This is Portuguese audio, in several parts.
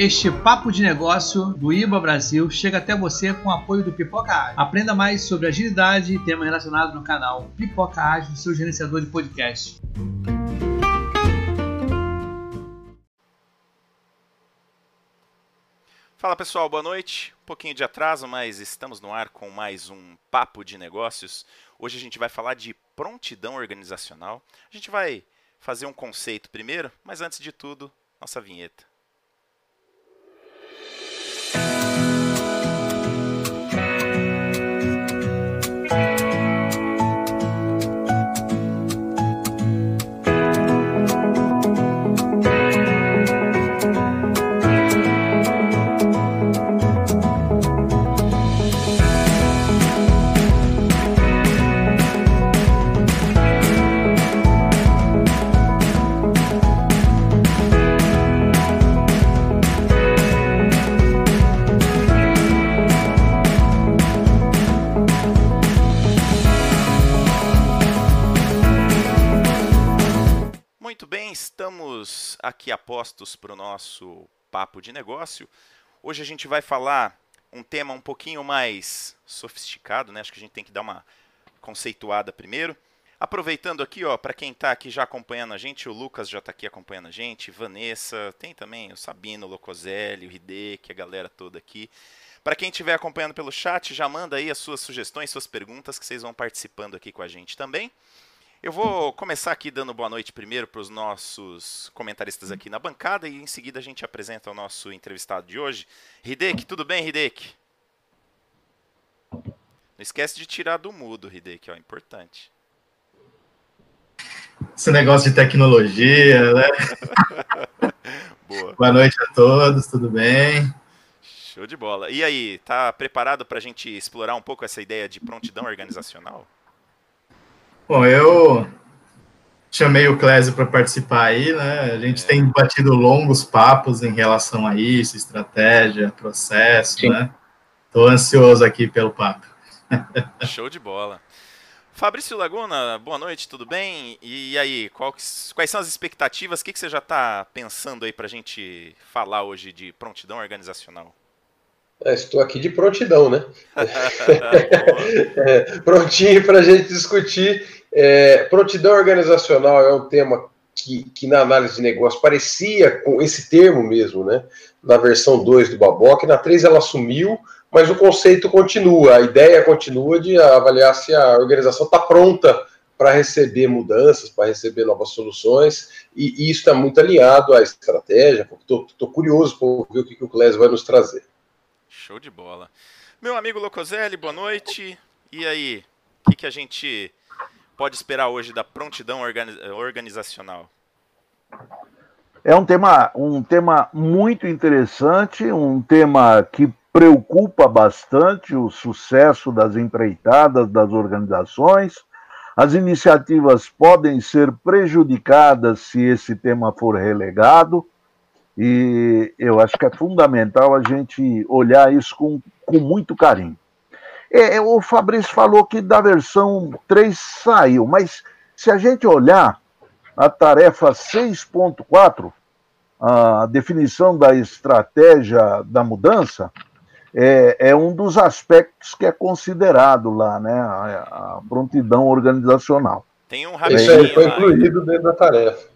Este papo de negócio do IBA Brasil chega até você com o apoio do Pipoca Ágil. Aprenda mais sobre agilidade e temas relacionados no canal Pipoca Ágil, seu gerenciador de podcast. Fala pessoal, boa noite. Um pouquinho de atraso, mas estamos no ar com mais um papo de negócios. Hoje a gente vai falar de prontidão organizacional. A gente vai fazer um conceito primeiro, mas antes de tudo, nossa vinheta. Estamos aqui apostos para o nosso papo de negócio. Hoje a gente vai falar um tema um pouquinho mais sofisticado, né? Acho que a gente tem que dar uma conceituada primeiro. Aproveitando aqui, ó, para quem está aqui já acompanhando a gente, o Lucas já está aqui acompanhando a gente, Vanessa, tem também o Sabino, o Locoselli, o Hideki, a galera toda aqui. Para quem estiver acompanhando pelo chat, já manda aí as suas sugestões, suas perguntas, que vocês vão participando aqui com a gente também. Eu vou começar aqui dando boa noite primeiro para os nossos comentaristas aqui na bancada e em seguida a gente apresenta o nosso entrevistado de hoje. Hideki, tudo bem, Hideki? Não esquece de tirar do mudo, Hideki, ó, importante. Esse negócio de tecnologia, né? boa. Boa noite a todos, tudo bem? Show de bola. E aí, tá preparado para a gente explorar um pouco essa ideia de prontidão organizacional? Bom, eu chamei o Clésio para participar aí, né? A gente é. tem batido longos papos em relação a isso, estratégia, processo, Sim. né? Estou ansioso aqui pelo papo. Show de bola. Fabrício Laguna, boa noite, tudo bem? E aí, quais, quais são as expectativas? O que, que você já está pensando aí para a gente falar hoje de prontidão organizacional? É, estou aqui de prontidão, né? é, prontinho para a gente discutir é, prontidão organizacional é um tema que, que, na análise de negócio parecia com esse termo mesmo, né? Na versão 2 do Baboc, na 3 ela sumiu, mas o conceito continua, a ideia continua de avaliar se a organização está pronta para receber mudanças, para receber novas soluções, e, e isso está muito alinhado à estratégia. Estou curioso para ver o que, que o Clésio vai nos trazer. Show de bola. Meu amigo Locoselli, boa noite. E aí, o que, que a gente pode esperar hoje da prontidão organizacional? É um tema, um tema muito interessante, um tema que preocupa bastante o sucesso das empreitadas, das organizações. As iniciativas podem ser prejudicadas se esse tema for relegado, e eu acho que é fundamental a gente olhar isso com, com muito carinho. É, é, o Fabrício falou que da versão 3 saiu, mas se a gente olhar a tarefa 6.4, a definição da estratégia da mudança, é, é, um dos aspectos que é considerado lá, né? A, a prontidão organizacional. Tem um Isso aí foi incluído dentro da tarefa.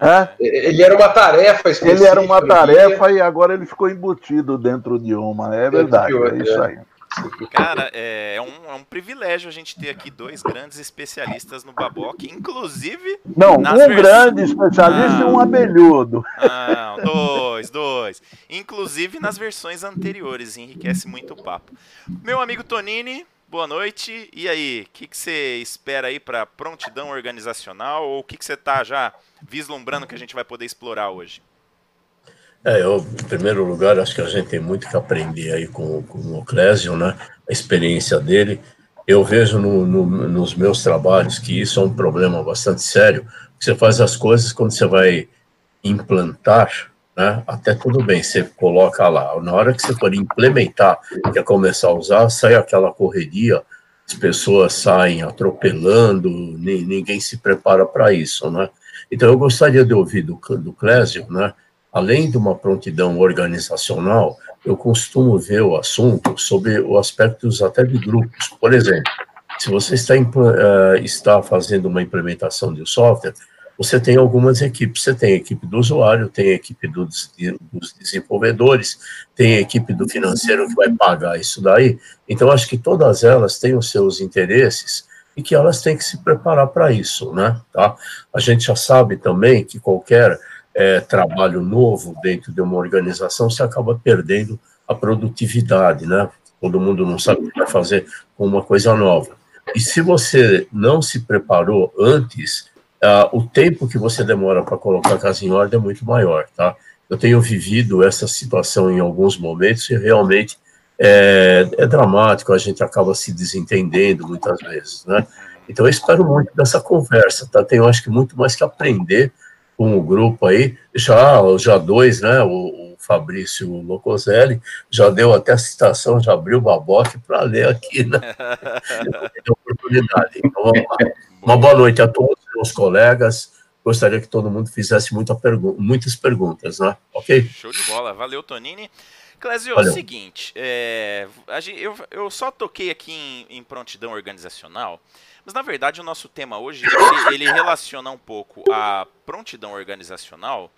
É? Ele era uma tarefa Ele era uma tarefa e agora ele ficou embutido dentro de uma. É verdade, é isso aí. Cara, é, é, um, é um privilégio a gente ter aqui dois grandes especialistas no Baboc, inclusive. Não, um vers... grande especialista ah, e um abelhudo. Não, dois, dois. Inclusive nas versões anteriores, enriquece muito o papo. Meu amigo Tonini, boa noite. E aí, o que, que você espera aí para prontidão organizacional? Ou o que, que você está já vislumbrando que a gente vai poder explorar hoje? É, eu, em primeiro lugar, acho que a gente tem muito que aprender aí com, com o Clésio, né? A experiência dele. Eu vejo no, no, nos meus trabalhos que isso é um problema bastante sério. Você faz as coisas quando você vai implantar, né? Até tudo bem, você coloca lá. Na hora que você for implementar, quer começar a usar, sai aquela correria, as pessoas saem atropelando, ninguém se prepara para isso, né? Então eu gostaria de ouvir do, do Clésio, né? Além de uma prontidão organizacional, eu costumo ver o assunto sobre os aspectos até de grupos. Por exemplo, se você está, uh, está fazendo uma implementação de um software, você tem algumas equipes. Você tem a equipe do usuário, tem a equipe dos, dos desenvolvedores, tem a equipe do financeiro que vai pagar isso daí. Então, acho que todas elas têm os seus interesses e que elas têm que se preparar para isso, né? Tá? A gente já sabe também que qualquer é, trabalho novo dentro de uma organização se acaba perdendo a produtividade, né? Todo mundo não sabe o que vai fazer com uma coisa nova. E se você não se preparou antes, uh, o tempo que você demora para colocar a casa em ordem é muito maior, tá? Eu tenho vivido essa situação em alguns momentos e realmente é, é dramático, a gente acaba se desentendendo muitas vezes, né? Então eu espero muito dessa conversa, tá? Tenho acho que muito mais que aprender com o grupo aí, já, já dois, né? O, o Fabrício Locoselli já deu até a citação, já abriu o baboque para ler aqui, né? oportunidade. Então vamos lá. Uma boa noite a todos, meus colegas. Gostaria que todo mundo fizesse muita pergu muitas perguntas, né? Ok? Show de bola. Valeu, Tonini. Clésio, é o seguinte, é, eu, eu, só toquei aqui em, em, prontidão organizacional, mas na verdade o nosso tema hoje, ele, ele, relaciona um pouco a prontidão organizacional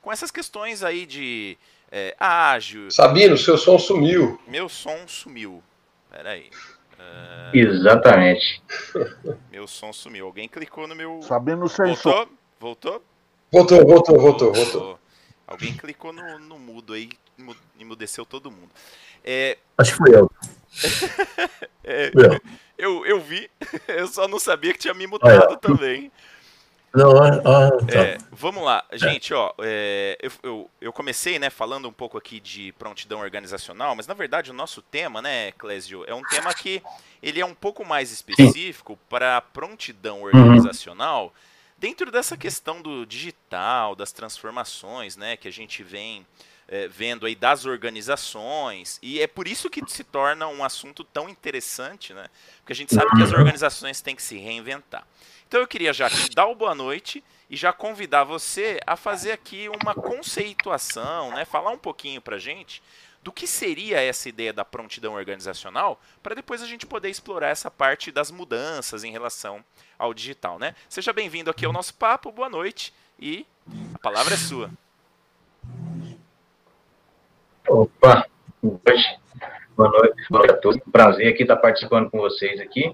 com essas questões aí de é, ágil... Sabino, seu som sumiu. Meu som sumiu. Peraí. Uh... Exatamente. Meu som sumiu. Alguém clicou no meu. Sabendo sem voltou? som. Voltou? Voltou, voltou, voltou, voltou. Alguém clicou no, no mudo aí e emudeceu todo mundo. É... Acho que fui eu. é, eu. Eu vi, eu só não sabia que tinha me mutado também. Não, ah, ah, tá. é, vamos lá, gente, ó, é, eu, eu, eu, comecei, né, falando um pouco aqui de prontidão organizacional, mas na verdade o nosso tema, né, Clésio, é um tema que ele é um pouco mais específico para prontidão organizacional, uhum. dentro dessa questão do digital, das transformações, né, que a gente vem é, vendo aí das organizações, e é por isso que se torna um assunto tão interessante, né, porque a gente sabe que as uhum. organizações têm que se reinventar. Então eu queria já te dar o boa noite e já convidar você a fazer aqui uma conceituação, né? Falar um pouquinho pra gente do que seria essa ideia da prontidão organizacional, para depois a gente poder explorar essa parte das mudanças em relação ao digital, né? Seja bem-vindo aqui ao nosso papo, boa noite e a palavra é sua. Opa, boa noite, boa noite, a todos. Prazer aqui estar participando com vocês aqui.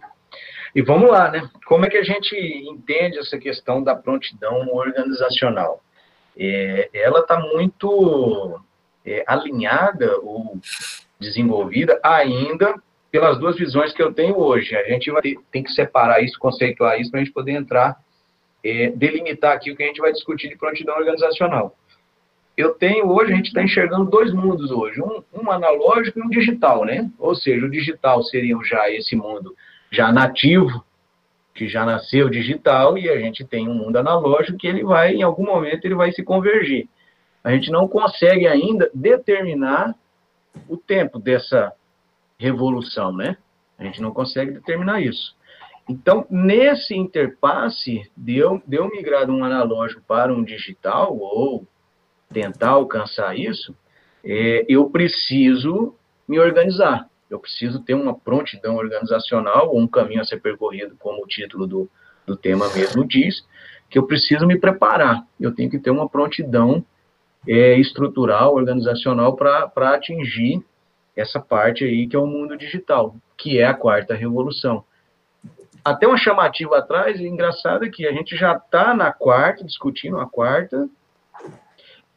E vamos lá, né? Como é que a gente entende essa questão da prontidão organizacional? É, ela está muito é, alinhada ou desenvolvida ainda pelas duas visões que eu tenho hoje. A gente vai ter, tem que separar isso, conceituar isso, para a gente poder entrar, é, delimitar aqui o que a gente vai discutir de prontidão organizacional. Eu tenho hoje, a gente está enxergando dois mundos hoje, um, um analógico e um digital, né? Ou seja, o digital seria já esse mundo já nativo, que já nasceu digital, e a gente tem um mundo analógico que ele vai, em algum momento, ele vai se convergir. A gente não consegue ainda determinar o tempo dessa revolução, né? A gente não consegue determinar isso. Então, nesse interpasse de eu, de eu migrar de um analógico para um digital, ou tentar alcançar isso, é, eu preciso me organizar. Eu preciso ter uma prontidão organizacional, ou um caminho a ser percorrido, como o título do, do tema mesmo diz, que eu preciso me preparar. Eu tenho que ter uma prontidão é, estrutural, organizacional, para atingir essa parte aí que é o mundo digital, que é a quarta revolução. Até uma chamativa atrás, engraçado é que a gente já está na quarta, discutindo a quarta,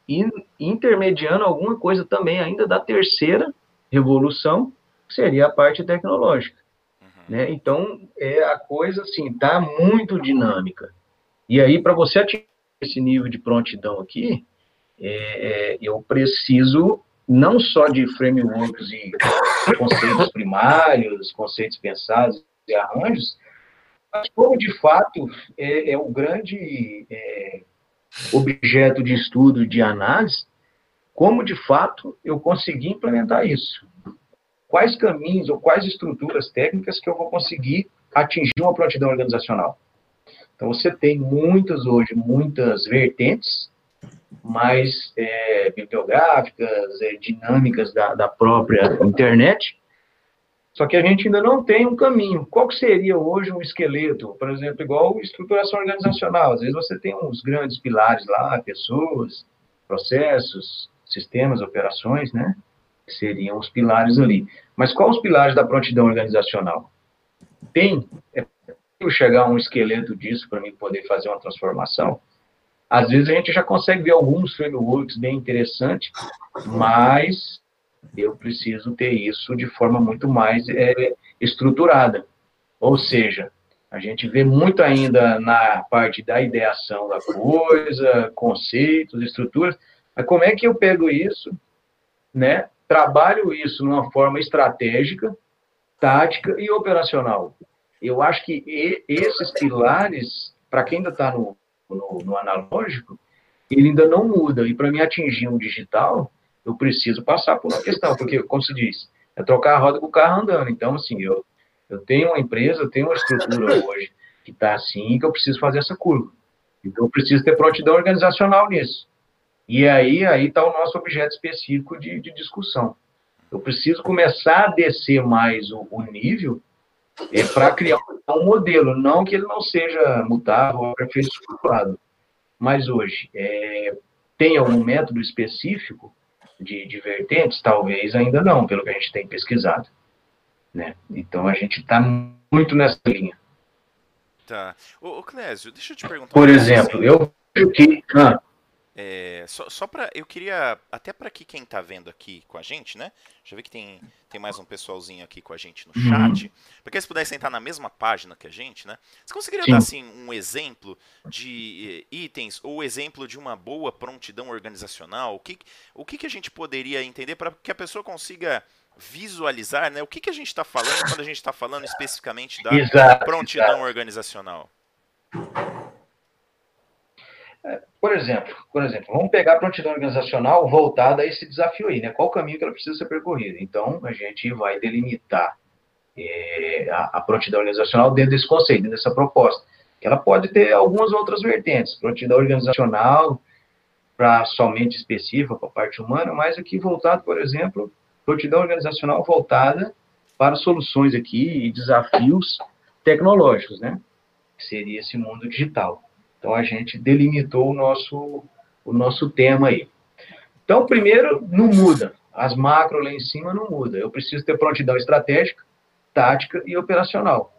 e intermediando alguma coisa também ainda da terceira revolução, seria a parte tecnológica. Uhum. Né? Então, é, a coisa assim está muito dinâmica. E aí, para você atingir esse nível de prontidão aqui, é, é, eu preciso não só de frameworks e conceitos primários, conceitos pensados e arranjos, mas como de fato é, é o grande é, objeto de estudo, de análise, como de fato eu consegui implementar isso quais caminhos ou quais estruturas técnicas que eu vou conseguir atingir uma prontidão organizacional. Então, você tem muitas hoje, muitas vertentes mais é, bibliográficas, é, dinâmicas da, da própria internet, só que a gente ainda não tem um caminho. Qual que seria hoje um esqueleto? Por exemplo, igual estruturação organizacional. Às vezes você tem uns grandes pilares lá, pessoas, processos, sistemas, operações, né? Que seriam os pilares ali. Mas quais os pilares da prontidão organizacional? Tem, é chegar a um esqueleto disso para mim poder fazer uma transformação? Às vezes a gente já consegue ver alguns frameworks bem interessantes, mas eu preciso ter isso de forma muito mais é, estruturada. Ou seja, a gente vê muito ainda na parte da ideação da coisa, conceitos, estruturas, mas como é que eu pego isso, né? Trabalho isso numa forma estratégica, tática e operacional. Eu acho que esses pilares, para quem ainda está no, no, no analógico, ele ainda não muda. E para mim atingir um digital, eu preciso passar por uma questão, porque, como se diz, é trocar a roda com o carro andando. Então, assim, eu, eu tenho uma empresa, eu tenho uma estrutura hoje que está assim, que eu preciso fazer essa curva. Então, eu preciso ter prontidão organizacional nisso. E aí aí está o nosso objeto específico de, de, discussão. Eu preciso começar a descer mais o, o nível é, para criar um modelo, não que ele não seja mutável ou aperfeiçoado. Mas hoje, é, tem algum método específico de, de vertentes? Talvez ainda não, pelo que a gente tem pesquisado. Né? Então a gente está muito nessa linha. Tá. Ô, ô Clésio, deixa eu te perguntar. Por exemplo, assim. eu vejo que. Ah, é, só só para eu queria até para que quem está vendo aqui com a gente, né? Já vi que tem, tem mais um pessoalzinho aqui com a gente no uhum. chat. Porque se pudessem entrar na mesma página que a gente, né? Você conseguiria Sim. dar assim um exemplo de eh, itens ou exemplo de uma boa prontidão organizacional? O que o que, que a gente poderia entender para que a pessoa consiga visualizar, né? O que, que a gente está falando quando a gente está falando especificamente da exato, prontidão exato. organizacional? Por exemplo, por exemplo, vamos pegar a prontidão organizacional voltada a esse desafio aí, né? Qual o caminho que ela precisa ser percorrido? Então, a gente vai delimitar é, a, a, prontidão organizacional dentro desse conceito, dentro dessa proposta. Ela pode ter algumas outras vertentes, prontidão organizacional para somente específica para a parte humana, mas aqui voltado, por exemplo, prontidão organizacional voltada para soluções aqui e desafios tecnológicos, né? Que seria esse mundo digital. Então a gente delimitou o nosso, o nosso tema aí. Então, primeiro, não muda. As macro lá em cima não muda. Eu preciso ter prontidão estratégica, tática e operacional.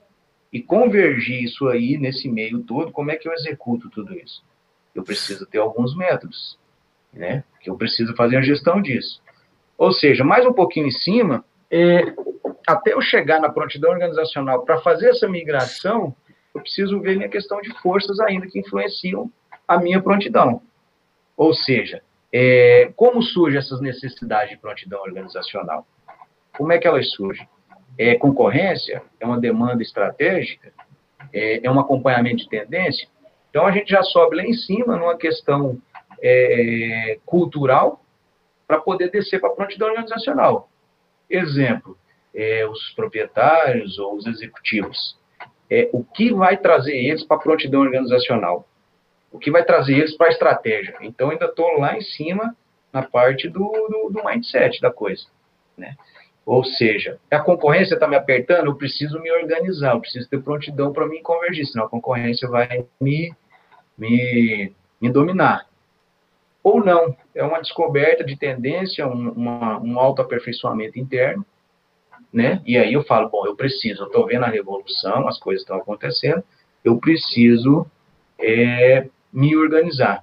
E convergir isso aí nesse meio todo, como é que eu executo tudo isso? Eu preciso ter alguns métodos, né? Que eu preciso fazer a gestão disso. Ou seja, mais um pouquinho em cima, é, até eu chegar na prontidão organizacional para fazer essa migração, eu preciso ver minha questão de forças ainda que influenciam a minha prontidão. Ou seja, é, como surgem essas necessidades de prontidão organizacional? Como é que elas surgem? É concorrência? É uma demanda estratégica? É, é um acompanhamento de tendência? Então, a gente já sobe lá em cima numa questão é, cultural para poder descer para a prontidão organizacional. Exemplo, é, os proprietários ou os executivos é, o que vai trazer eles para a prontidão organizacional, o que vai trazer eles para a estratégia. Então, ainda estou lá em cima na parte do, do, do mindset da coisa. Né? Ou seja, a concorrência está me apertando, eu preciso me organizar, eu preciso ter prontidão para me convergir, senão a concorrência vai me, me, me dominar. Ou não, é uma descoberta de tendência, um, uma, um autoaperfeiçoamento interno, né? E aí eu falo, bom, eu preciso, eu estou vendo a revolução, as coisas estão acontecendo, eu preciso é, me organizar,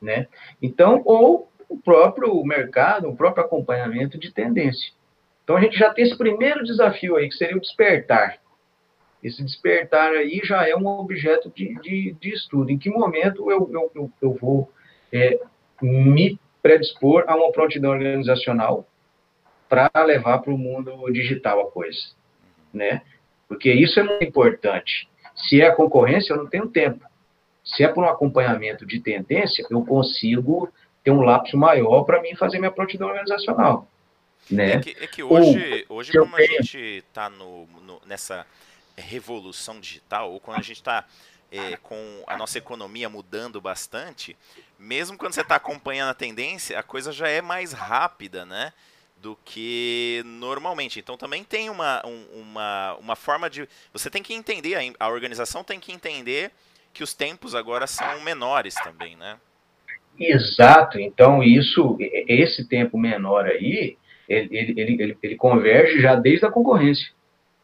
né? Então, ou o próprio mercado, o próprio acompanhamento de tendência. Então, a gente já tem esse primeiro desafio aí, que seria o despertar. Esse despertar aí já é um objeto de, de, de estudo. Em que momento eu, eu, eu, vou é, me predispor a uma prontidão organizacional para levar para o mundo digital a coisa, né? Porque isso é muito importante. Se é a concorrência, eu não tenho tempo. Se é por um acompanhamento de tendência, eu consigo ter um lapso maior para mim fazer minha prontidão organizacional. Né? É que, é que hoje, ou, hoje como a gente está nessa revolução digital, ou quando a gente está é, com a nossa economia mudando bastante, mesmo quando você está acompanhando a tendência, a coisa já é mais rápida, né? Do que normalmente. Então também tem uma, um, uma, uma forma de. Você tem que entender, a organização tem que entender que os tempos agora são menores também, né? Exato. Então, isso, esse tempo menor aí, ele, ele, ele, ele converge já desde a concorrência,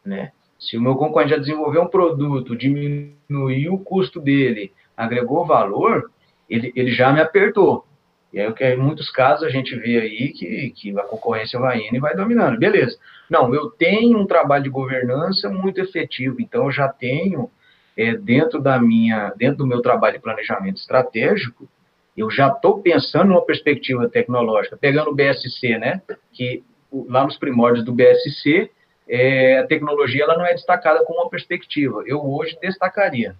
né? Se o meu concorrente já desenvolveu um produto, diminuiu o custo dele, agregou valor, ele, ele já me apertou. E aí, em muitos casos, a gente vê aí que, que a concorrência vai indo e vai dominando. Beleza. Não, eu tenho um trabalho de governança muito efetivo, então eu já tenho, é, dentro da minha, dentro do meu trabalho de planejamento estratégico, eu já estou pensando numa perspectiva tecnológica, pegando o BSC, né? Que lá nos primórdios do BSC, é, a tecnologia ela não é destacada como uma perspectiva. Eu hoje destacaria,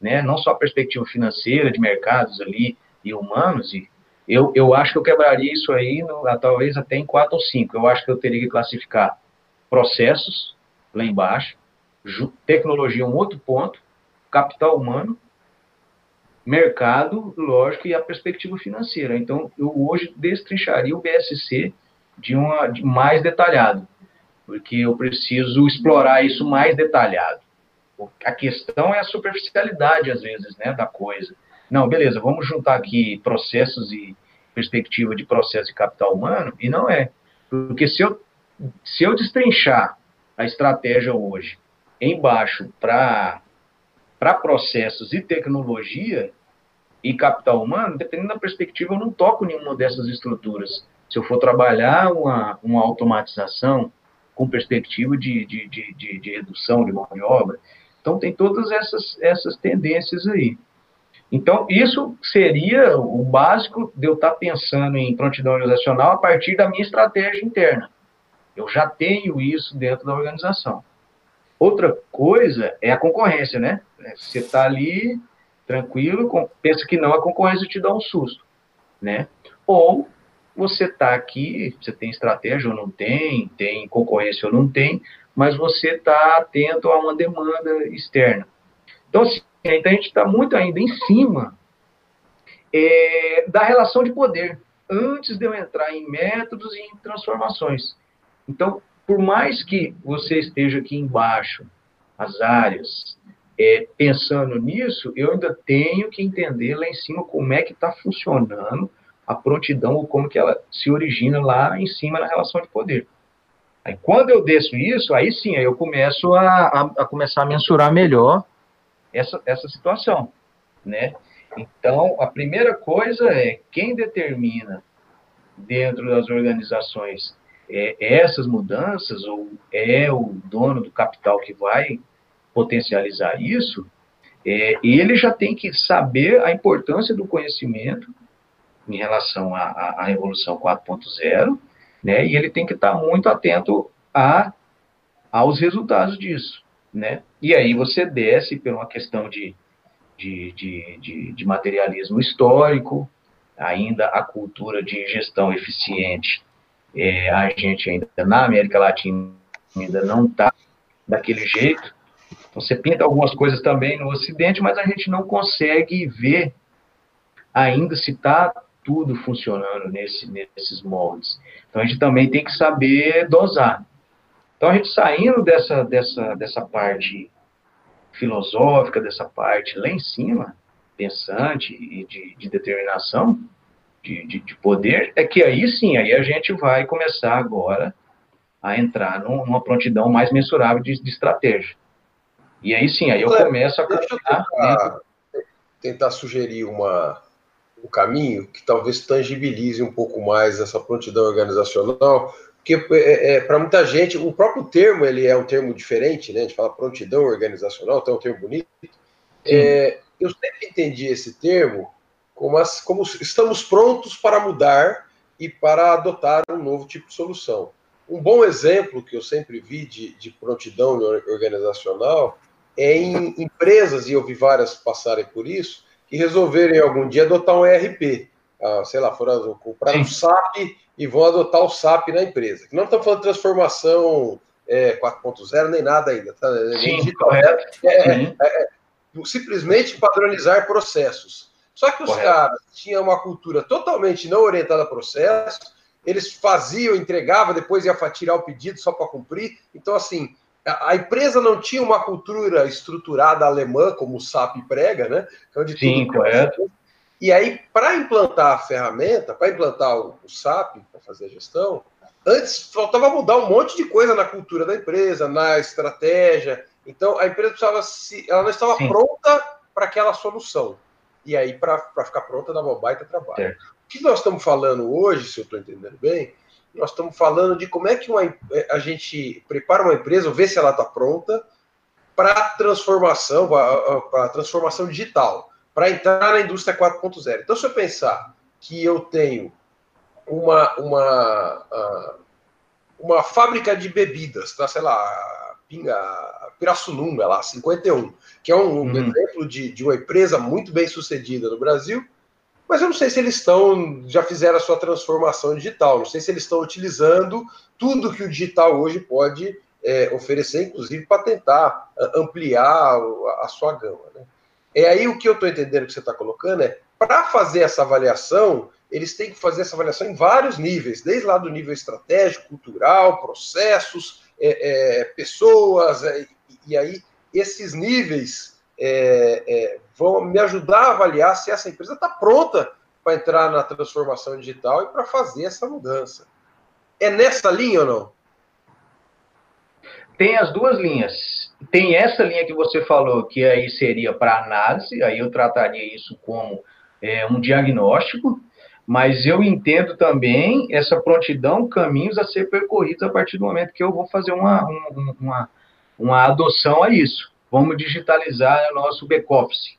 né? Não só a perspectiva financeira de mercados ali e humanos. E eu, eu acho que eu quebraria isso aí, no, talvez até em quatro ou cinco. Eu acho que eu teria que classificar processos lá embaixo, tecnologia um outro ponto, capital humano mercado, lógico, e a perspectiva financeira. Então, eu hoje destrincharia o BSC de uma de mais detalhado, porque eu preciso explorar isso mais detalhado. A questão é a superficialidade, às vezes, né, da coisa. Não, beleza, vamos juntar aqui processos e perspectiva de processo de capital humano, e não é. Porque se eu, se eu destrinchar a estratégia hoje embaixo para processos e tecnologia e capital humano, dependendo da perspectiva, eu não toco nenhuma dessas estruturas. Se eu for trabalhar uma, uma automatização com perspectiva de, de, de, de, de redução de mão de obra, então tem todas essas, essas tendências aí. Então, isso seria o básico de eu estar pensando em prontidão organizacional a partir da minha estratégia interna. Eu já tenho isso dentro da organização. Outra coisa é a concorrência, né? Você está ali tranquilo, pensa que não, a concorrência te dá um susto, né? Ou você está aqui, você tem estratégia ou não tem, tem concorrência ou não tem, mas você está atento a uma demanda externa. Então, assim, então a gente está muito ainda em cima é, da relação de poder, antes de eu entrar em métodos e em transformações. Então, por mais que você esteja aqui embaixo, as áreas, é, pensando nisso, eu ainda tenho que entender lá em cima como é que está funcionando a prontidão ou como que ela se origina lá em cima na relação de poder. Aí quando eu desço isso, aí sim, aí eu começo a, a, a começar a mensurar melhor essa, essa situação, né? Então, a primeira coisa é quem determina dentro das organizações é, essas mudanças, ou é o dono do capital que vai potencializar isso, é, ele já tem que saber a importância do conhecimento em relação à, à Revolução 4.0, né, e ele tem que estar muito atento a, aos resultados disso. Né? E aí você desce por uma questão de, de, de, de, de materialismo histórico, ainda a cultura de gestão eficiente, é, a gente ainda na América Latina ainda não está daquele jeito, você pinta algumas coisas também no Ocidente, mas a gente não consegue ver ainda se está tudo funcionando nesse, nesses moldes. Então a gente também tem que saber dosar. Então a gente saindo dessa, dessa, dessa parte filosófica, dessa parte lá em cima, pensante e de, de determinação, de, de, de, poder, é que aí sim, aí a gente vai começar agora a entrar numa prontidão mais mensurável de, de estratégia. E aí sim, aí eu começo a tentar, tentar sugerir uma, um caminho que talvez tangibilize um pouco mais essa prontidão organizacional, porque é, é, para muita gente, o próprio termo ele é um termo diferente, né? A gente fala prontidão organizacional, então é um termo bonito. É, eu sempre entendi esse termo como, as, como estamos prontos para mudar e para adotar um novo tipo de solução. Um bom exemplo que eu sempre vi de, de prontidão organizacional é em empresas, e eu vi várias passarem por isso, que resolverem algum dia adotar um ERP. Ah, sei lá, foram comprar um SAP e vão adotar o SAP na empresa. Não estamos falando de transformação é, 4.0 nem nada ainda. Tá? Sim, correto. É, é, é, simplesmente padronizar processos. Só que os Correto. caras tinham uma cultura totalmente não orientada a processos, eles faziam, entregavam, depois ia tirar o pedido só para cumprir. Então, assim, a empresa não tinha uma cultura estruturada alemã, como o SAP prega, né? Onde Sim, correto. E aí, para implantar a ferramenta, para implantar o, o SAP, para fazer a gestão, antes faltava mudar um monte de coisa na cultura da empresa, na estratégia. Então, a empresa precisava se. Ela não estava Sim. pronta para aquela solução. E aí, para ficar pronta, dava um baita trabalho. Certo. O que nós estamos falando hoje, se eu estou entendendo bem, nós estamos falando de como é que uma, a gente prepara uma empresa, vê se ela está pronta para transformação, para transformação digital para entrar na indústria 4.0. Então, se eu pensar que eu tenho uma, uma, uma fábrica de bebidas, tá, sei lá, Pinga, Pirassununga, lá, 51, que é um, uhum. exemplo de, de uma empresa muito bem sucedida no Brasil, mas eu não sei se eles estão, já fizeram a sua transformação digital, não sei se eles estão utilizando tudo que o digital hoje pode é, oferecer, inclusive para tentar ah, ampliar a, sua gama. Né? É aí o que eu estou entendendo que você está colocando é para fazer essa avaliação, eles têm que fazer essa avaliação em vários níveis, desde lá do nível estratégico, cultural, processos, é, é, pessoas, é, e aí esses níveis é, é, vão me ajudar a avaliar se essa empresa está pronta para entrar na transformação digital e para fazer essa mudança. É nessa linha ou não? Tem as duas linhas tem essa linha que você falou, que aí seria para análise, aí eu trataria isso como é, um diagnóstico, mas eu entendo também essa prontidão, caminhos a ser percorridos a partir do momento que eu vou fazer uma, uma, uma adoção a isso. Vamos digitalizar o nosso back-office.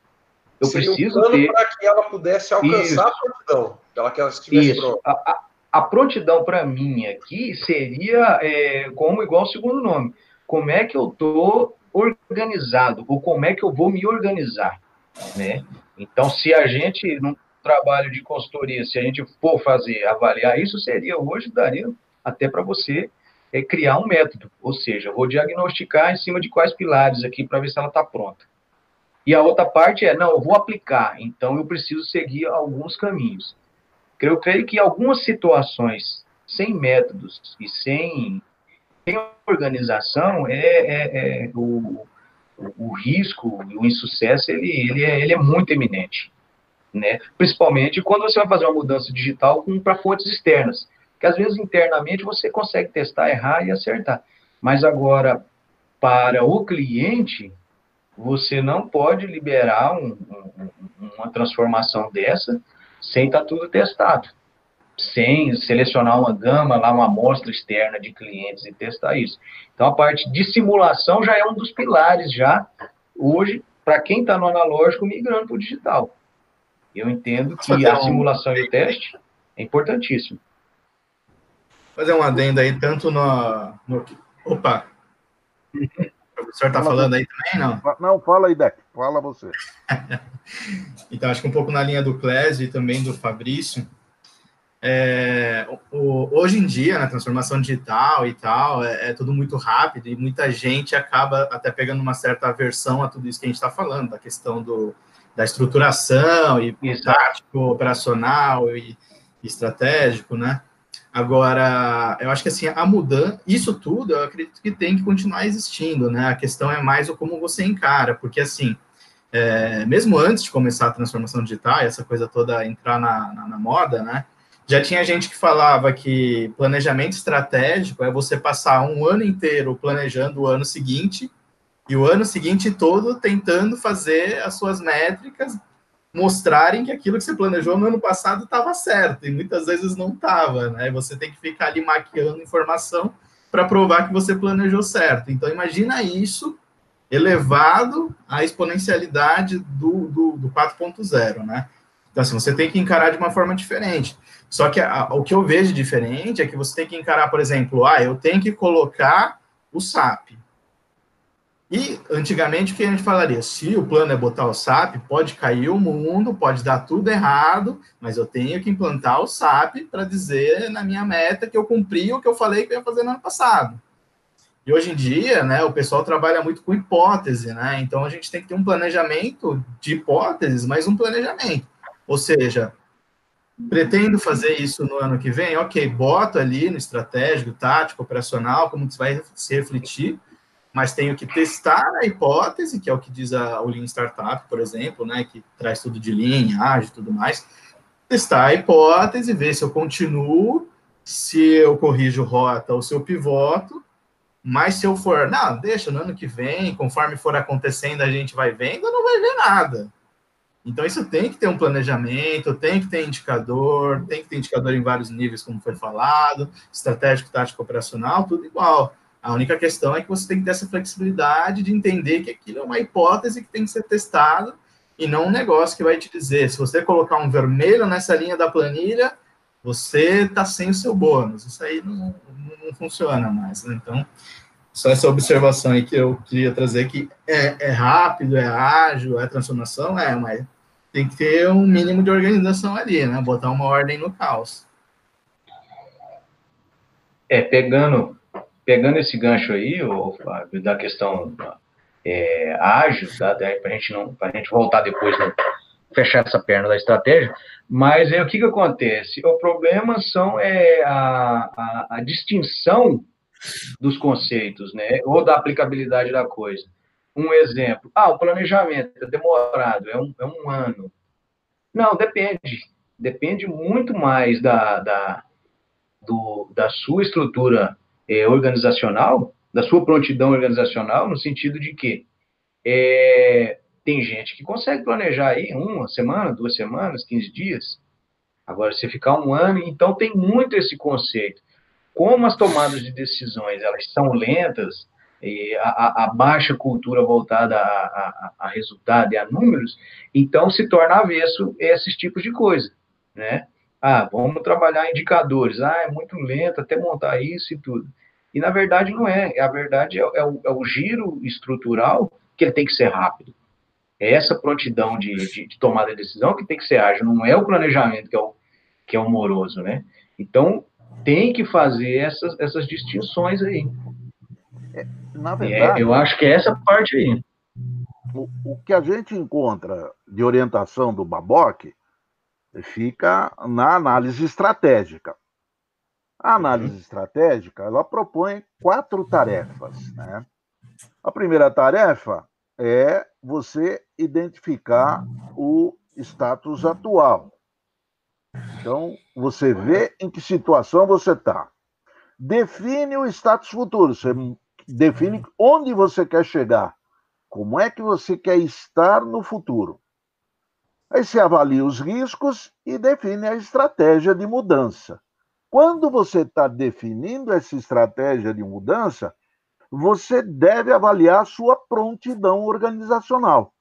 Eu Seria preciso um ter. para que ela pudesse alcançar isso. a prontidão, ela que ela estivesse isso. pronta. A, a, a prontidão para mim aqui seria é, como igual o segundo nome como é que eu estou organizado, ou como é que eu vou me organizar, né? Então, se a gente, num trabalho de consultoria, se a gente for fazer, avaliar isso, seria, hoje, daria até para você é, criar um método, ou seja, vou diagnosticar em cima de quais pilares aqui para ver se ela está pronta. E a outra parte é, não, eu vou aplicar, então eu preciso seguir alguns caminhos. Eu creio que algumas situações sem métodos e sem tem organização, é, é, é o, o, risco, o insucesso, ele, ele, é, ele é muito eminente. Né? Principalmente quando você vai fazer uma mudança digital para fontes externas. Que às vezes internamente você consegue testar, errar e acertar. Mas agora, para o cliente, você não pode liberar um, um, uma transformação dessa sem estar tá tudo testado sem selecionar uma gama, lá uma amostra externa de clientes e testar isso. Então, a parte de simulação já é um dos pilares já, hoje, para quem está no analógico, migrando para o digital. Eu entendo que a simulação e o teste é importantíssimo. Fazer um adendo aí, tanto no... no... Opa! O professor está falando aí também, não? Não, fala aí, Deck. Fala você. então, acho que um pouco na linha do Clésio e também do Fabrício, é, o, hoje em dia, na transformação digital e tal, é, é, tudo muito rápido e muita gente acaba até pegando uma certa aversão a tudo isso que a gente está falando, da questão do, da estruturação e tático, operacional e, e estratégico, né? Agora, eu acho que assim, a mudança, isso tudo, eu acredito que tem que continuar existindo, né? A questão é mais o como você encara, porque assim, é, mesmo antes de começar a transformação digital, essa coisa toda entrar na, na, na moda, né? Já tinha gente que falava que planejamento estratégico é você passar um ano inteiro planejando o ano seguinte e o ano seguinte todo tentando fazer as suas métricas mostrarem que aquilo que você planejou no ano passado estava certo e muitas vezes não estava, né? Você tem que ficar ali maquiando informação para provar que você planejou certo. Então imagina isso elevado à exponencialidade do, do, do 4.0, né? Então, assim, você tem que encarar de uma forma diferente. Só que a, o que eu vejo diferente é que você tem que encarar, por exemplo, ah, eu tenho que colocar o SAP. E antigamente o que a gente falaria? Se o plano é botar o SAP, pode cair o mundo, pode dar tudo errado, mas eu tenho que implantar o SAP para dizer na minha meta que eu cumpri o que eu falei que eu ia fazer no ano passado. E hoje em dia, né, o pessoal trabalha muito com hipótese, né? Então a gente tem que ter um planejamento de hipóteses, mas um planejamento. Ou seja, pretendo fazer isso no ano que vem, ok, boto ali no estratégico, tático, operacional, como isso vai se refletir, mas tenho que testar a hipótese, que é o que diz a, o Lean Startup, por exemplo, né, que traz tudo de Lean, ágil e tudo mais, testar a hipótese, ver se eu continuo, se eu corrijo rota ou se eu pivoto, mas se eu for, não, deixa no ano que vem, conforme for acontecendo, a gente vai vendo, não vai ver nada. Então, isso tem que ter um planejamento, tem que ter indicador, tem que ter indicador em vários níveis, como foi falado, estratégico, tático, operacional, tudo igual. A única questão é que você tem que ter essa flexibilidade de entender que aquilo é uma hipótese que tem que ser testada e não um negócio que vai te dizer, se você colocar um vermelho nessa linha da planilha, você está sem o seu bônus. Isso aí não, não, funciona mais. Né? Então, só essa observação aí que eu queria trazer, que é, é rápido, é ágil, é transformação, é, mas tem que ter um mínimo de organização ali, né? Botar uma ordem no caos. É, pegando, pegando esse gancho aí, o Fábio, da questão é, ágil, tá? para a gente não, para a gente voltar depois, né? fechar essa perna da estratégia, mas é, o que, que acontece? O problema são é, a, a, a distinção dos conceitos, né? Ou da aplicabilidade da coisa. Um exemplo. Ah, o planejamento é demorado, é um, é um ano. Não, depende. Depende muito mais da, da, do, da sua estrutura é, organizacional, da sua prontidão organizacional, no sentido de que é, tem gente que consegue planejar aí uma semana, duas semanas, 15 dias. Agora, se ficar um ano, então tem muito esse conceito. Como as tomadas de decisões elas são lentas, e a, a, baixa cultura voltada a, a, a, resultado e a números, então se torna avesso esses tipos de coisa, né? Ah, vamos trabalhar indicadores. Ah, é muito lento até montar isso e tudo. E na verdade não é. A verdade é, é, o, é o, giro estrutural que ele tem que ser rápido. É essa prontidão de, de, de, tomada de decisão que tem que ser ágil. Não é o planejamento que é o, que é o moroso, né? Então tem que fazer essas, essas distinções aí. É, na verdade, é, eu acho que é essa parte aí. O, o que a gente encontra de orientação do Baboc fica na análise estratégica. A análise estratégica ela propõe quatro tarefas. Né? A primeira tarefa é você identificar o status atual. Então, você vê em que situação você está. Define o status futuro. Você define onde você quer chegar. Como é que você quer estar no futuro. Aí você avalia os riscos e define a estratégia de mudança. Quando você está definindo essa estratégia de mudança, você deve avaliar a sua prontidão organizacional.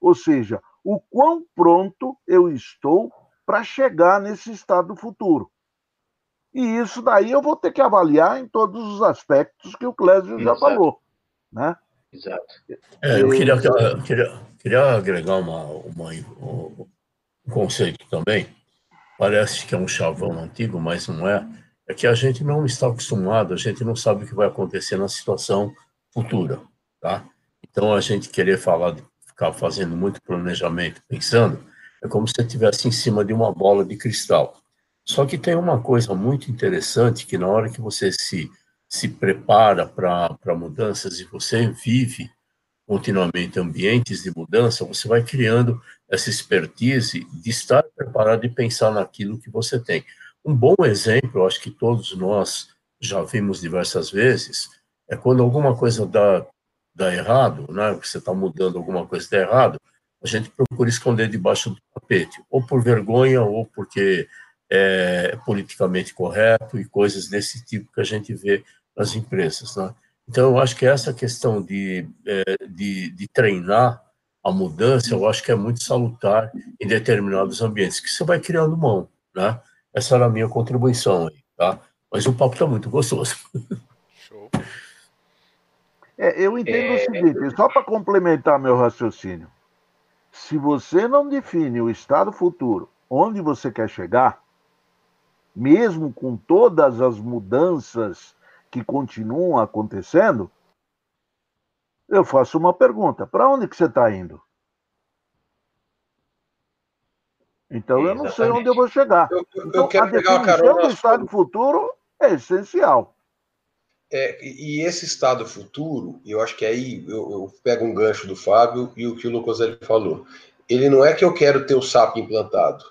Ou seja, o quão pronto eu estou para chegar nesse estado futuro. E isso daí eu vou ter que avaliar em todos os aspectos que o Clésio já falou. Né? Exato. É, eu queria, queria, queria agregar uma, uma, um conceito também. Parece que é um chavão antigo, mas não é. É que a gente não está acostumado, a gente não sabe o que vai acontecer na situação futura. Tá? Então, a gente querer falar, ficar fazendo muito planejamento, pensando, é como se você estivesse em cima de uma bola de cristal. Só que tem uma coisa muito interessante que na hora que você se, se prepara para mudanças e você vive continuamente ambientes de mudança, você vai criando essa expertise de estar preparado e pensar naquilo que você tem. Um bom exemplo, acho que todos nós já vimos diversas vezes, é quando alguma coisa dá, dá errado, né? você está mudando alguma coisa dá errado, a gente procura esconder debaixo do tapete, ou por vergonha, ou porque é politicamente correto e coisas desse tipo que a gente vê nas empresas. Né? Então, eu acho que essa questão de, é, de, de, treinar a mudança, eu acho que é muito salutar em determinados ambientes, que você vai criando mão. Né? Essa era a minha contribuição aí, tá? Mas o papo está muito gostoso. Show. É, eu entendo é... o seguinte, só para complementar meu raciocínio. Se você não define o estado futuro, onde você quer chegar, mesmo com todas as mudanças que continuam acontecendo, eu faço uma pergunta: para onde que você está indo? Então eu não sei onde eu vou chegar. Eu, eu, então, eu quero a pegar uma definição carona. do estado futuro é essencial. É, e esse estado futuro, eu acho que aí eu, eu pego um gancho do Fábio e o que o Lucas ele falou. Ele não é que eu quero ter o SAP implantado.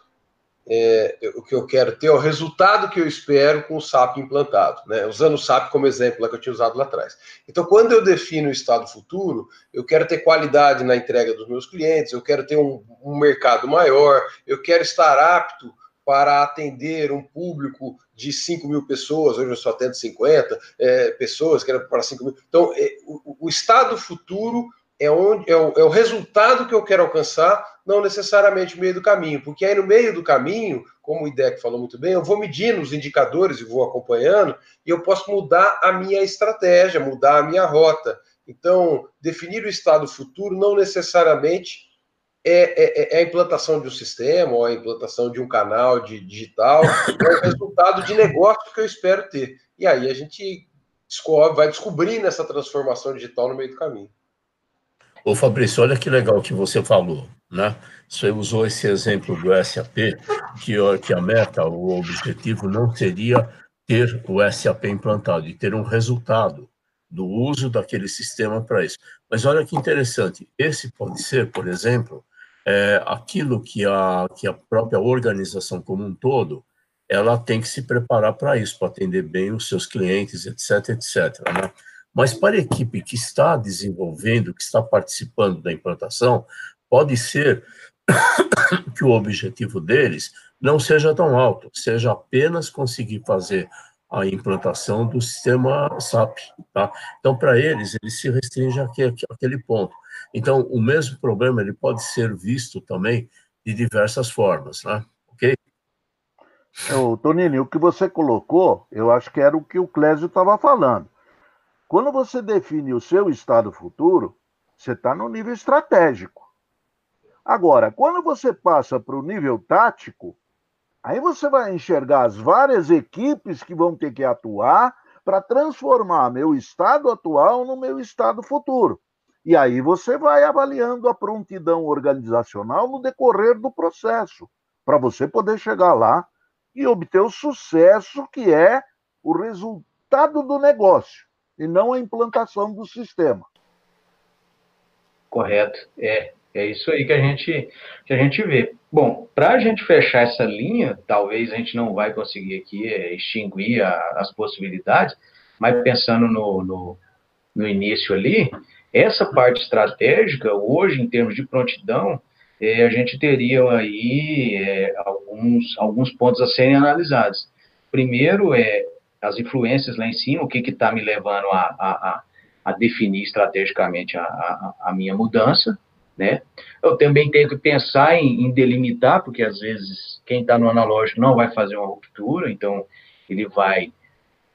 É, o que eu quero ter é o resultado que eu espero com o SAP implantado, né? Usando o SAP como exemplo lá que eu tinha usado lá atrás. Então, quando eu defino o estado futuro, eu quero ter qualidade na entrega dos meus clientes, eu quero ter um, um mercado maior, eu quero estar apto para atender um público de 5 mil pessoas, hoje eu só atendo 50 é, pessoas, quero para 5 mil. Então, é, o, o estado futuro é, onde, é, o, é o resultado que eu quero alcançar, não necessariamente o meio do caminho, porque aí no meio do caminho, como o IDEC falou muito bem, eu vou medindo os indicadores e vou acompanhando, e eu posso mudar a minha estratégia, mudar a minha rota. Então, definir o estado futuro não necessariamente é, é- é a implantação de um sistema ou a implantação de um canal de digital, é o resultado de negócio que eu espero ter. E aí a gente vai descobrindo essa transformação digital no meio do caminho. Ô Fabrício, olha que legal que você falou, né? Você usou esse exemplo do SAP, que, que a meta, o objetivo não seria ter o SAP implantado, e ter um resultado do uso daquele sistema para isso. Mas olha que interessante, esse pode ser, por exemplo, é, aquilo que a, que a própria organização como um todo, ela tem que se preparar para isso, para atender bem os seus clientes, etc, etc, né? Mas para a equipe que está desenvolvendo, que está participando da implantação, pode ser que o objetivo deles não seja tão alto, seja apenas conseguir fazer a implantação do sistema SAP. Tá? Então, para eles, eles se restringem àque- àquele ponto. Então, o mesmo problema ele pode ser visto também de diversas formas, né? Ok? Ô, Tonini, o que você colocou, eu acho que era o que o Clésio estava falando. Quando você define o seu estado futuro, você está no nível estratégico. Agora, quando você passa para o nível tático, aí você vai enxergar as várias equipes que vão ter que atuar para transformar meu estado atual no meu estado futuro. E aí você vai avaliando a prontidão organizacional no decorrer do processo, para você poder chegar lá e obter o sucesso que é o resultado do negócio e não a implantação do sistema. Correto. É, é isso aí que a gente, que a gente vê. Bom, para a gente fechar essa linha, talvez a gente não vai conseguir aqui é, extinguir a- as possibilidades, mas pensando no, no, no início ali, essa parte estratégica, hoje, em termos de prontidão, é, a gente teria aí é, alguns, alguns pontos a serem analisados. Primeiro é as influências lá em cima, o que está me levando a, a, a, definir estrategicamente a, a, a minha mudança, né? Eu também tenho que pensar em, em delimitar, porque às vezes quem está no analógico não vai fazer uma ruptura, então ele vai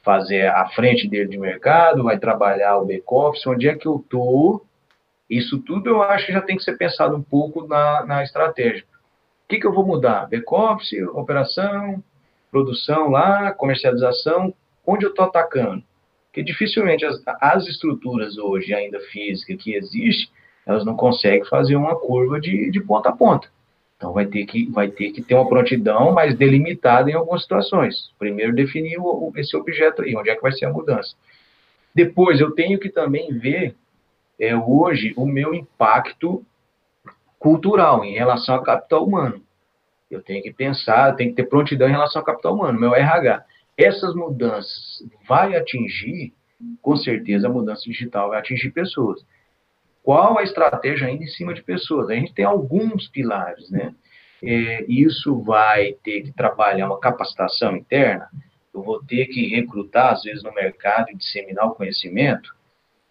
fazer a frente dele de mercado, vai trabalhar o back-office, onde é que eu estou. Isso tudo eu acho que já tem que ser pensado um pouco na, na estratégia. O que, que eu vou mudar? Back-office, operação, produção lá, comercialização, onde eu estou atacando? Porque dificilmente as, as estruturas hoje, ainda físicas, que existem, elas não conseguem fazer uma curva de, de ponta a ponta. Então vai ter, que, vai ter que ter uma prontidão mais delimitada em algumas situações. Primeiro definir o, esse objeto aí, onde é que vai ser a mudança. Depois eu tenho que também ver é, hoje o meu impacto cultural em relação ao capital humano. Eu tenho que pensar, eu tenho que ter prontidão em relação ao capital humano, meu RH. Essas mudanças vai atingir, com certeza a mudança digital vai atingir pessoas. Qual a estratégia ainda em cima de pessoas? A gente tem alguns pilares, né? É, isso vai ter que trabalhar uma capacitação interna, eu vou ter que recrutar, às vezes, no mercado e disseminar o conhecimento.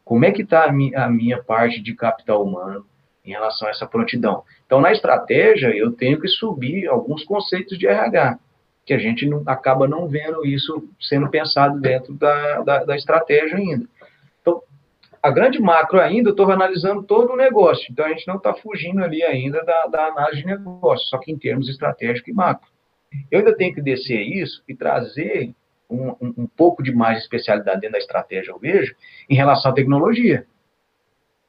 Como é que está a, mi a minha parte de capital humano em relação a essa prontidão? Então, na estratégia, eu tenho que subir alguns conceitos de RH, que a gente não, acaba não vendo isso sendo pensado dentro da, da, da estratégia ainda. Então, a grande macro ainda, eu estou analisando todo o negócio, então a gente não está fugindo ali ainda da, da análise de negócio, só que em termos estratégico e macro. Eu ainda tenho que descer isso e trazer um, um, um pouco de mais especialidade dentro da estratégia, eu vejo, em relação à tecnologia.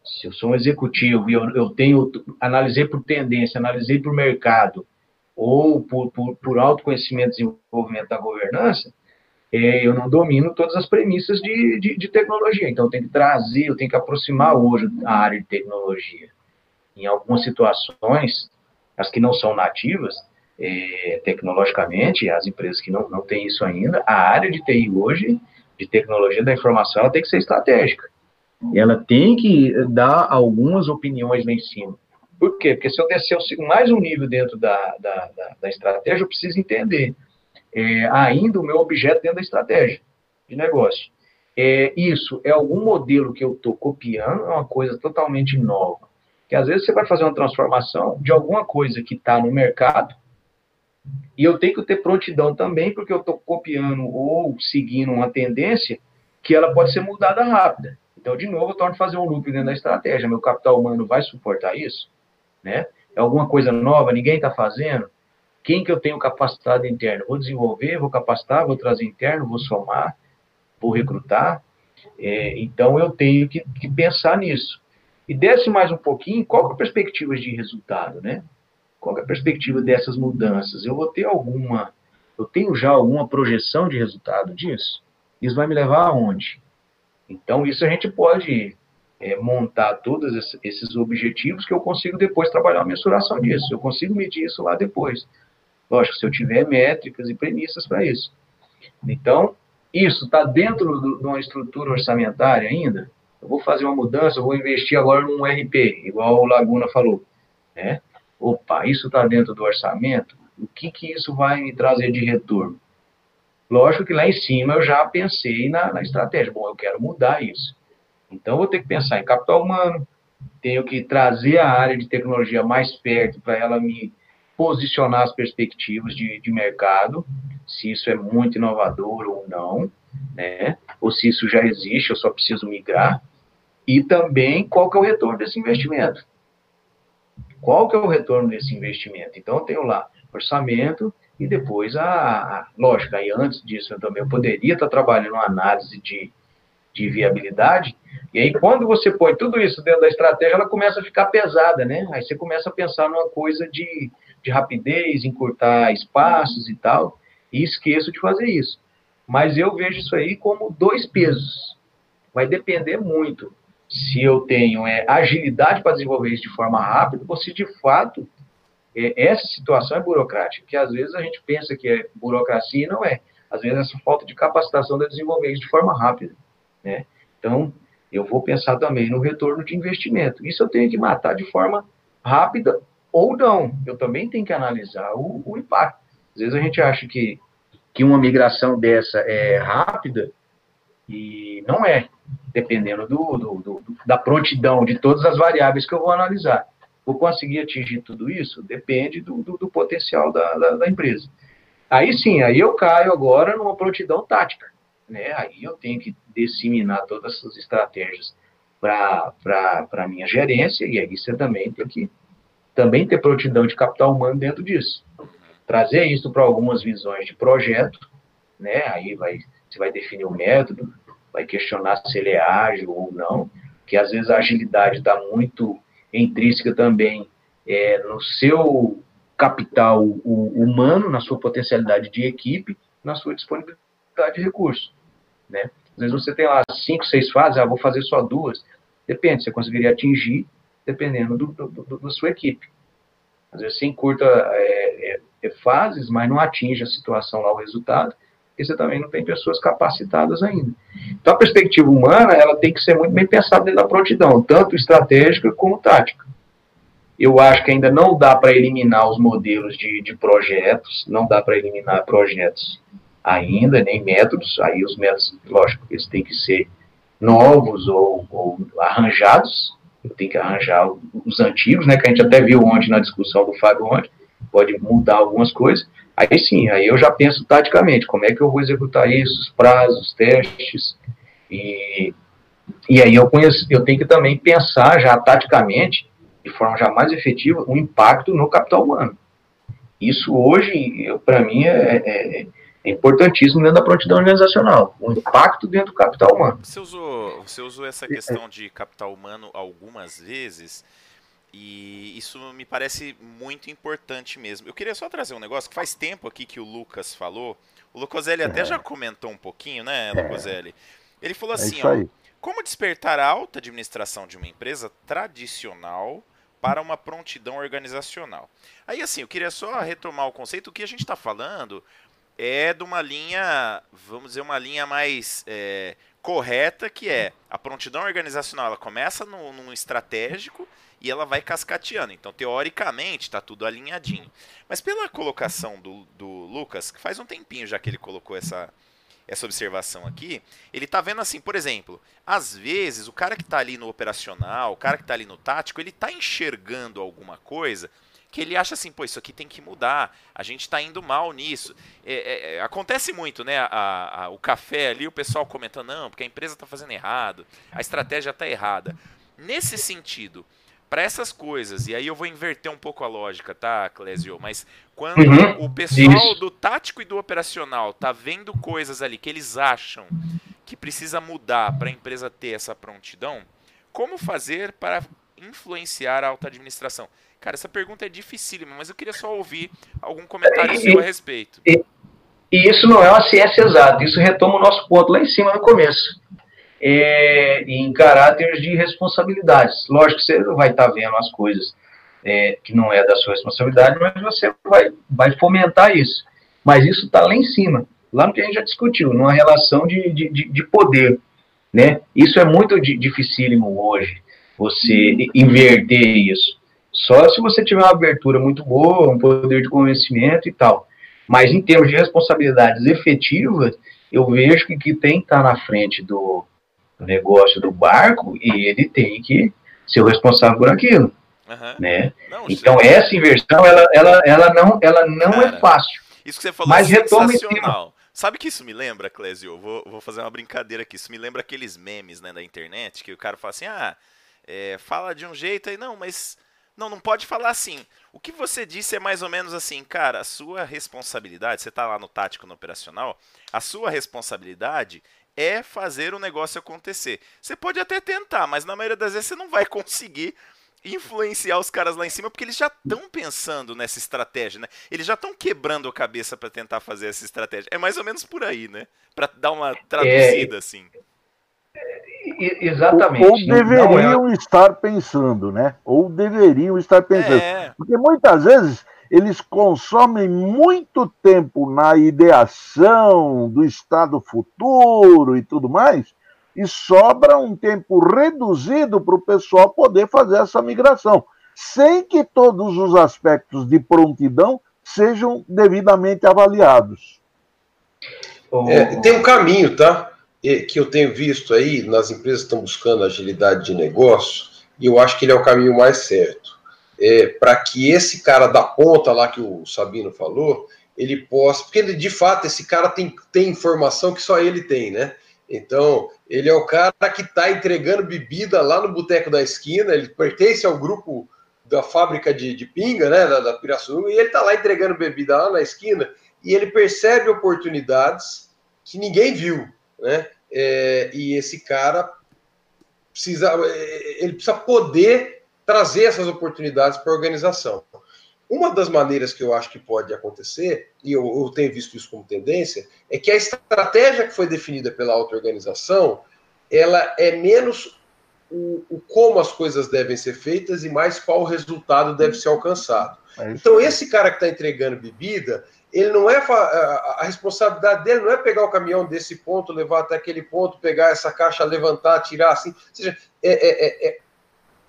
Se eu sou um executivo e eu, eu tenho, analisei por tendência, analisei por mercado, ou por, por, por autoconhecimento e desenvolvimento da governança, é, eu não domino todas as premissas de, de, de, tecnologia. Então, eu tenho que trazer, eu tenho que aproximar hoje a área de tecnologia. Em algumas situações, as que não são nativas, é, tecnologicamente, as empresas que não, não têm isso ainda, a área de TI hoje, de tecnologia da informação, ela tem que ser estratégica. Ela tem que dar algumas opiniões lá em cima. Por quê? Porque se eu descer mais um nível dentro da, da, da, da estratégia, eu preciso entender é, ainda o meu objeto dentro da estratégia de negócio. É, isso é algum modelo que eu estou copiando, é uma coisa totalmente nova. Que às vezes você vai fazer uma transformação de alguma coisa que está no mercado, e eu tenho que ter prontidão também, porque eu estou copiando ou seguindo uma tendência que ela pode ser mudada rápida. Então, de novo, eu torno fazer um loop dentro da estratégia. Meu capital humano vai suportar isso? Né? É alguma coisa nova, ninguém está fazendo? Quem que eu tenho capacitado interno? Vou desenvolver, vou capacitar, vou trazer interno, vou somar, vou recrutar. É, então eu tenho que, que, pensar nisso. E desce mais um pouquinho, qual é a perspectiva de resultado, né? Qual é a perspectiva dessas mudanças? Eu vou ter alguma, eu tenho já alguma projeção de resultado disso? Isso vai me levar aonde? Então isso a gente pode é, montar todos esses objetivos que eu consigo depois trabalhar a mensuração disso. Eu consigo medir isso lá depois. Lógico, se eu tiver métricas e premissas para isso. Então, isso está dentro do, de uma estrutura orçamentária ainda? Eu vou fazer uma mudança, eu vou investir agora num RP, igual o Laguna falou. Né? Opa, isso está dentro do orçamento? O que, que isso vai me trazer de retorno? Lógico que lá em cima eu já pensei na, na estratégia. Bom, eu quero mudar isso. Então, vou ter que pensar em capital humano, tenho que trazer a área de tecnologia mais perto para ela me posicionar as perspectivas de, de mercado, se isso é muito inovador ou não, né? ou se isso já existe, eu só preciso migrar, e também qual que é o retorno desse investimento. Qual que é o retorno desse investimento? Então, eu tenho lá orçamento e depois a, lógico, aí antes disso eu também eu poderia estar trabalhando uma análise de, de viabilidade, e aí quando você põe tudo isso dentro da estratégia, ela começa a ficar pesada, né? Aí você começa a pensar numa coisa de de rapidez, encurtar espaços e tal, e esqueço de fazer isso. Mas eu vejo isso aí como dois pesos. Vai depender muito se eu tenho é, agilidade para desenvolver isso de forma rápida, ou se de fato essa situação é burocrática, que às vezes a gente pensa que é burocracia e não é. Às vezes é essa falta de capacitação de desenvolver isso de forma rápida. Né? Então, eu vou pensar também no retorno de investimento. Isso eu tenho que matar de forma rápida ou não. Eu também tenho que analisar o, o impacto. Às vezes a gente acha que, que uma migração dessa é rápida e não é, dependendo do, do, do, da prontidão de todas as variáveis que eu vou analisar. Vou conseguir atingir tudo isso? Depende do, do, do potencial da, da, da, empresa. Aí sim, aí eu caio agora numa prontidão tática. Né? Aí eu tenho que disseminar todas essas estratégias para a minha gerência, e aí você também tem que também ter prontidão de capital humano dentro disso. Trazer isso para algumas visões de projeto, né? Aí vai, você vai definir o método, vai questionar se ele é ágil ou não, que às vezes a agilidade está muito intrínseca também é, no seu capital humano, na sua potencialidade de equipe, na sua disponibilidade de recursos, né? Às vezes você tem lá cinco, seis fases, ah, vou fazer só duas. Depende, você conseguiria atingir dependendo do, do, do, da sua equipe. Às vezes você encurta é, é, é, fases, mas não atinge a situação lá, o resultado, porque você também não tem pessoas capacitadas ainda. Então a perspectiva humana, ela tem que ser muito bem pensada dentro da prontidão, tanto estratégica como tática. Eu acho que ainda não dá para eliminar os modelos de, de projetos, não dá para eliminar projetos ainda, nem métodos, aí os métodos, lógico, eles têm que ser novos ou, ou arranjados, eu tenho que arranjar os antigos, né, que a gente até viu ontem na discussão do Fábio ontem, pode mudar algumas coisas, aí sim, aí eu já penso taticamente, como é que eu vou executar isso, os prazos, os testes, e, e aí eu, conheço, eu tenho que também pensar já taticamente, de forma já mais efetiva, o impacto no capital humano. Isso hoje, para mim, é, é, É importantíssimo dentro da prontidão organizacional, o impacto dentro do capital humano. Você usou, você usou essa questão de capital humano algumas vezes. E isso me parece muito importante mesmo. Eu queria só trazer um negócio que faz tempo aqui que o Lucas falou. O Lucoselli até já comentou um pouquinho, né, Lucoselli? Ele falou assim, é ó, como despertar a alta administração de uma empresa tradicional para uma prontidão organizacional? Aí, assim, eu queria só retomar o conceito. O que a gente está falando é de uma linha, vamos dizer, uma linha mais é, correta, que é a prontidão organizacional. Ela começa no, num estratégico e ela vai cascateando. Então, teoricamente, está tudo alinhadinho. Mas pela colocação do, do Lucas, que faz um tempinho já que ele colocou essa, essa observação aqui, ele está vendo assim, por exemplo, às vezes o cara que está ali no operacional, o cara que está ali no tático, ele está enxergando alguma coisa que ele acha assim, pô, isso aqui tem que mudar, a gente está indo mal nisso. É, é, é, acontece muito, né? A, a, o café ali, o pessoal comentando, não, porque a empresa está fazendo errado, a estratégia está errada. Nesse sentido, para essas coisas, e aí eu vou inverter um pouco a lógica, tá, Clésio? Mas quando uhum, o pessoal do tático e do operacional tá vendo coisas ali que eles acham que precisa mudar para a empresa ter essa prontidão, como fazer para influenciar a alta administração? Cara, essa pergunta é dificílima, mas eu queria só ouvir algum comentário seu a respeito. E, e isso não é uma ciência exata, isso retoma o nosso ponto lá em cima no começo é, em caráter de responsabilidades. Lógico que você vai estar tá vendo as coisas é, que não é da sua responsabilidade, mas você vai, vai fomentar isso. Mas isso está lá em cima, lá no que a gente já discutiu, numa relação de, de, de poder. Né? Isso é muito dificílimo hoje, você inverter isso. Só se você tiver uma abertura muito boa, um poder de convencimento e tal. Mas em termos de responsabilidades efetivas, eu vejo que, que tem que estar tá na frente do, negócio do barco e ele tem que ser o responsável por aquilo. Uhum. Né? Não, então sim. essa inversão ela, ela, ela não, ela não é Cara, é fácil. Isso que você falou mas é sensacional. Sabe que isso me lembra, Clésio? Vou, vou fazer uma brincadeira aqui. Isso me lembra aqueles memes né, da internet que o cara fala assim: ah, é, fala de um jeito aí, não, mas. Não, não pode falar assim. O que você disse é mais ou menos assim, cara, a sua responsabilidade, você está lá no tático, no operacional, a sua responsabilidade é fazer o negócio acontecer. Você pode até tentar, mas na maioria das vezes você não vai conseguir influenciar os caras lá em cima porque eles já estão pensando nessa estratégia, né? Eles já estão quebrando a cabeça para tentar fazer essa estratégia. É mais ou menos por aí, né? Para dar uma traduzida é, assim. Exatamente. Ou, ou deveriam é... estar pensando, né? Ou deveriam estar pensando. É. Porque muitas vezes eles consomem muito tempo na ideação do estado futuro e tudo mais, e sobra um tempo reduzido para o pessoal poder fazer essa migração, sem que todos os aspectos de prontidão sejam devidamente avaliados. É, tem um caminho, tá? Que eu tenho visto aí, nas empresas que estão buscando agilidade de negócio, e eu acho que ele é o caminho mais certo é, para que esse cara da ponta lá que o Sabino falou, ele possa. Porque ele, de fato, esse cara tem, tem informação que só ele tem, né? Então, ele é o cara que está entregando bebida lá no boteco da esquina, ele pertence ao grupo da fábrica de, de pinga, né, da, da Pirassununga, e ele está lá entregando bebida lá na esquina, e ele percebe oportunidades que ninguém viu, né? É, e esse cara precisa, é, ele precisa poder trazer essas oportunidades para a organização. Uma das maneiras que eu acho que pode acontecer, e eu, eu tenho visto isso como tendência, é que a estratégia que foi definida pela auto-organização, ela é menos o, o, como as coisas devem ser feitas e mais qual resultado deve ser alcançado. É então, esse cara que está entregando bebida, ele não é a responsabilidade dele não é pegar o caminhão desse ponto, levar até aquele ponto, pegar essa caixa, levantar, tirar assim. Ou seja, é, é, é,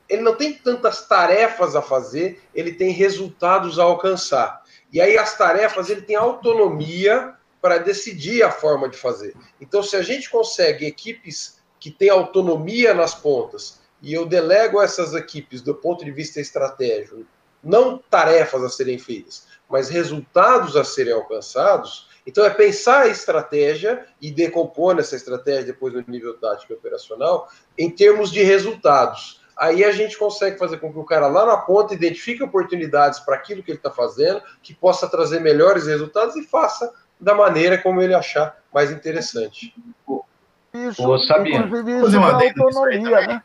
ele não tem tantas tarefas a fazer, ele tem resultados a alcançar. E aí as tarefas ele tem autonomia para decidir a forma de fazer. Então, se a gente consegue equipes que têm autonomia nas pontas, e eu delego essas equipes do ponto de vista estratégico, não tarefas a serem feitas, mas resultados a serem alcançados, então é pensar a estratégia e decompor essa estratégia depois no nível tático e operacional em termos de resultados aí a gente consegue fazer com que o cara lá na ponta identifique oportunidades para aquilo que ele está fazendo, que possa trazer melhores resultados e faça da maneira como ele achar mais interessante. Isso, Ô, Sabino. inclusive Fazer isso aí autonomia, né?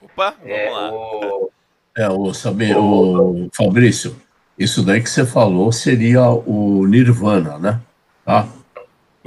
Opa, vamos É, lá. o, É, o, sabe, o Fabrício, isso daí que você falou seria o Nirvana, né? Tá?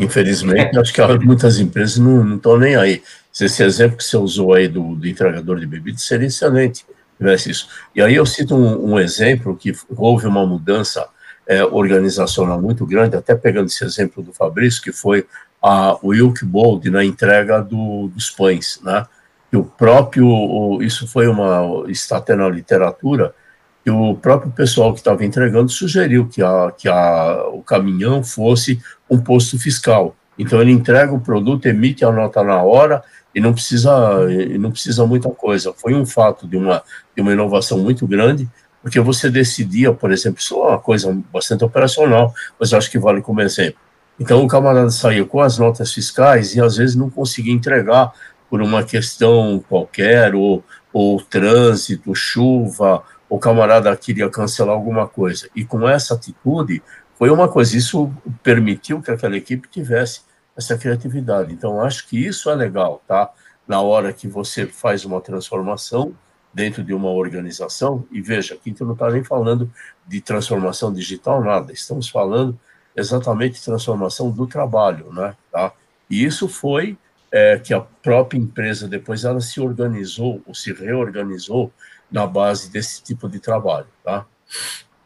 Infelizmente, acho que muitas empresas não estão nem aí. Esse exemplo que você usou aí do, do entregador de bebidas seria excelente se tivesse isso. E aí eu cito um, um exemplo que houve uma mudança é, organizacional muito grande, até pegando esse exemplo do Fabrício, que foi a Wilk Bold na entrega do, dos pães, né? que o próprio, o- isso foi uma, está até na literatura, que o próprio pessoal que estava entregando sugeriu que, a, que a, o caminhão fosse um posto fiscal. Então ele entrega o produto, emite a nota na hora e não precisa, e não precisa muita coisa. Foi um fato de uma, de uma inovação muito grande, porque você decidia, por exemplo, isso é uma coisa bastante operacional, mas acho que vale como exemplo. Então o camarada saía com as notas fiscais e às vezes não conseguia entregar por uma questão qualquer, ou, ou trânsito, chuva, o camarada queria cancelar alguma coisa. E com essa atitude, foi uma coisa, isso permitiu que aquela equipe tivesse essa criatividade. Então, acho que isso é legal, tá? Na hora que você faz uma transformação dentro de uma organização, e veja, aqui não está nem falando de transformação digital, nada, estamos falando exatamente de transformação do trabalho, né? Tá? E isso foi é, que a própria empresa depois ela se organizou ou se reorganizou na base desse tipo de trabalho, tá?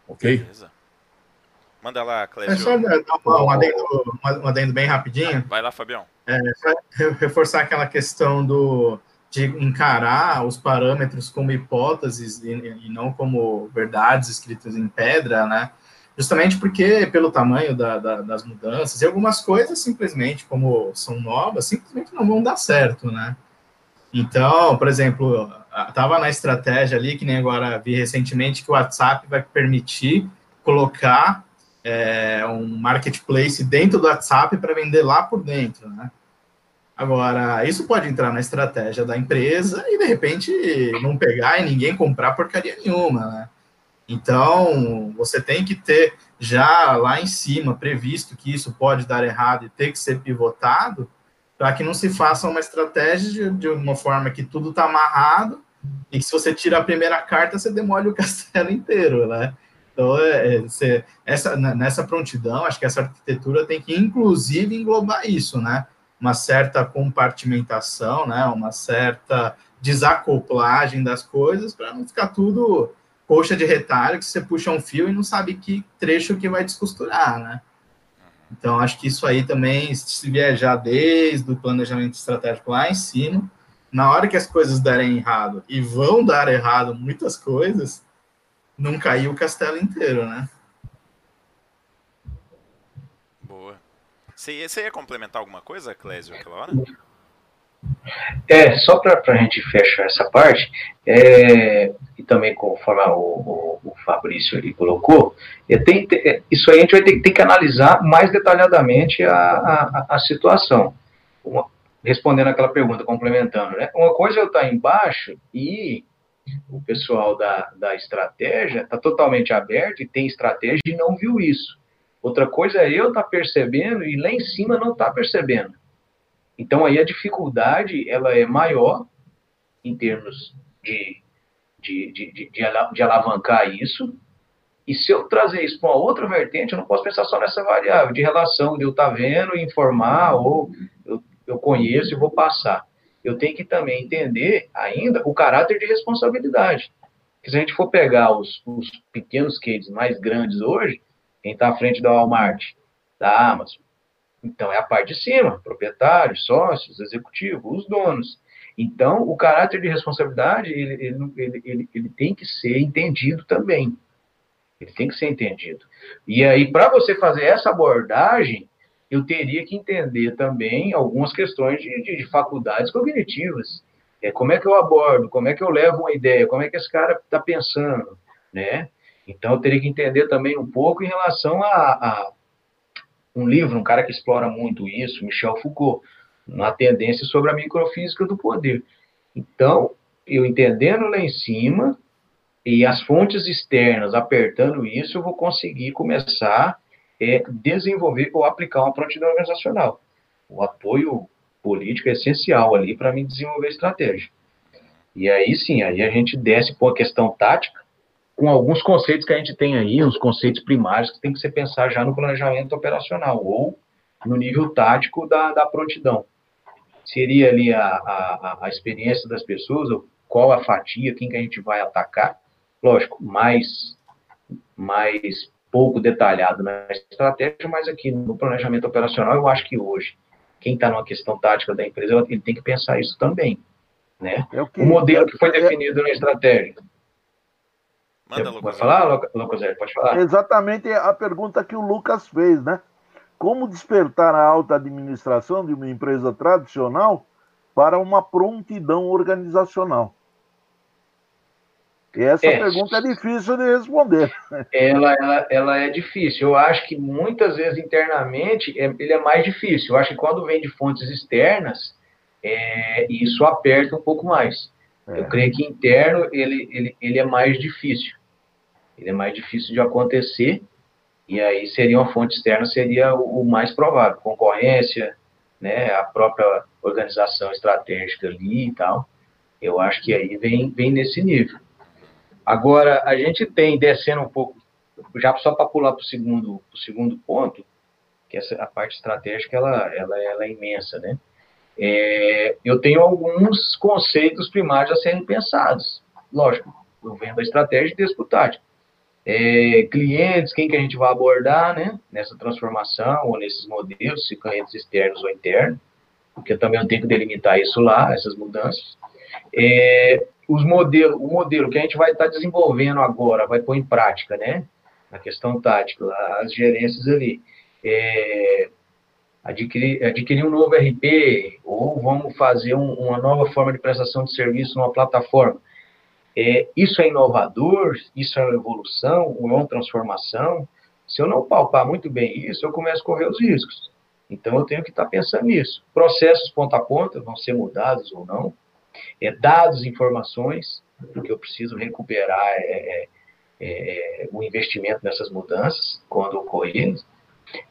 Ok? Beleza. Manda lá, É Clésio. só dar um adendo, um adendo bem rapidinho. Vai lá, Fabião. re- reforçar aquela questão do de encarar os parâmetros como hipóteses e, e não como verdades escritas em pedra, né? Justamente porque pelo tamanho da, da, das mudanças e algumas coisas simplesmente como são novas simplesmente não vão dar certo, né? Então, por exemplo, estava na estratégia ali que nem agora vi recentemente que o WhatsApp vai permitir colocar é, um marketplace dentro do WhatsApp para vender lá por dentro, né? Agora, isso pode entrar na estratégia da empresa e, de repente, não pegar e ninguém comprar porcaria nenhuma, né? Então, você tem que ter já lá em cima previsto que isso pode dar errado e ter que ser pivotado para que não se faça uma estratégia de, de uma forma que tudo está amarrado e que se você tira a primeira carta, você demole o castelo inteiro, né? Então, é, é, você, essa, nessa prontidão, acho que essa arquitetura tem que, inclusive, englobar isso, né? uma certa compartimentação, né, uma certa desacoplagem das coisas para não ficar tudo coxa de retalho que você puxa um fio e não sabe que trecho que vai descosturar, né? Então acho que isso aí também se viajar desde o planejamento estratégico lá em cima, na hora que as coisas derem errado e vão dar errado muitas coisas, não cair o castelo inteiro, né? Boa. Você ia, você ia complementar alguma coisa, Clésio, aquela hora? É, só para a gente fechar essa parte, é, e também conforme o, o, o Fabrício ele colocou, é, tem, é, isso aí a gente vai ter, ter que analisar mais detalhadamente a, a, a situação. Uma, respondendo aquela pergunta, complementando, né? Uma coisa é eu estar embaixo e o pessoal da, da estratégia está totalmente aberto e tem estratégia e não viu isso. Outra coisa é eu estar tá percebendo e lá em cima não estar tá percebendo. Então aí a dificuldade ela é maior em termos de, de, de, de, de alavancar isso. E se eu trazer isso para uma outra vertente, eu não posso pensar só nessa variável de relação de eu estar tá vendo, informar, ou eu, eu conheço e vou passar. Eu tenho que também entender ainda o caráter de responsabilidade. Porque se a gente for pegar os, os pequenos cases mais grandes hoje, quem está à frente da Walmart, da Amazon, então, é a parte de cima, proprietários, sócios, executivos, os donos. Então, o caráter de responsabilidade, ele, ele, ele, ele, tem que ser entendido também. Ele tem que ser entendido. E aí, para você fazer essa abordagem, eu teria que entender também algumas questões de, de, de faculdades cognitivas. É, como é que eu abordo? Como é que eu levo uma ideia? Como é que esse cara está pensando? Né? Então, eu teria que entender também um pouco em relação a, a um livro, um cara que explora muito isso, Michel Foucault, uma tendência sobre a microfísica do poder. Então, eu entendendo lá em cima e as fontes externas apertando isso, eu vou conseguir começar é desenvolver ou aplicar uma prontidão organizacional. O apoio político é essencial ali para mim desenvolver estratégia. E aí sim, aí a gente desce para a questão tática, com alguns conceitos que a gente tem aí, uns conceitos primários que tem que ser pensar já no planejamento operacional ou no nível tático da, da prontidão. Seria ali a, a, a experiência das pessoas, qual a fatia, quem que a gente vai atacar. Lógico, mais, mais pouco detalhado na estratégia, mas aqui no planejamento operacional, eu acho que hoje, quem está numa questão tática da empresa, ele tem que pensar isso também. Né? É o modelo que foi definido na estratégia. Manda, Lucas. Pode falar, Lucas? Pode falar. Exatamente a pergunta que o Lucas fez, né? Como despertar a alta administração de uma empresa tradicional para uma prontidão organizacional? E essa é, pergunta é difícil de responder. Ela, ela, ela é difícil. Eu acho que muitas vezes internamente é, ele é mais difícil. Eu acho que quando vem de fontes externas, é, isso aperta um pouco mais. Eu creio que interno ele, ele, ele é mais difícil. Ele é mais difícil de acontecer, e aí seria uma fonte externa, seria o, o mais provável. Concorrência, né, a própria organização estratégica ali e tal. Eu acho que aí vem, vem nesse nível. Agora, a gente tem, descendo um pouco, já só para pular para o segundo, segundo ponto, que essa, a parte estratégica ela, ela, ela é imensa, né? É, eu tenho alguns conceitos primários a serem pensados. Lógico, eu vendo a estratégia e tático. É, clientes, quem que a gente vai abordar, né, nessa transformação ou nesses modelos, se clientes externos ou internos, porque também eu tenho que delimitar isso lá, essas mudanças. É, os modelos, o modelo que a gente vai estar desenvolvendo agora, vai pôr em prática, né, na questão tática, as gerências ali. É, adquirir, adquirir um novo RP ou vamos fazer um, uma nova forma de prestação de serviço numa plataforma. É, isso é inovador? Isso é uma evolução? Ou é uma transformação? Se eu não palpar muito bem isso, eu começo a correr os riscos. Então, eu tenho que estar pensando nisso. Processos ponta a ponta vão ser mudados ou não. É, dados, informações, porque eu preciso recuperar é, é, é o investimento nessas mudanças quando ocorrerem.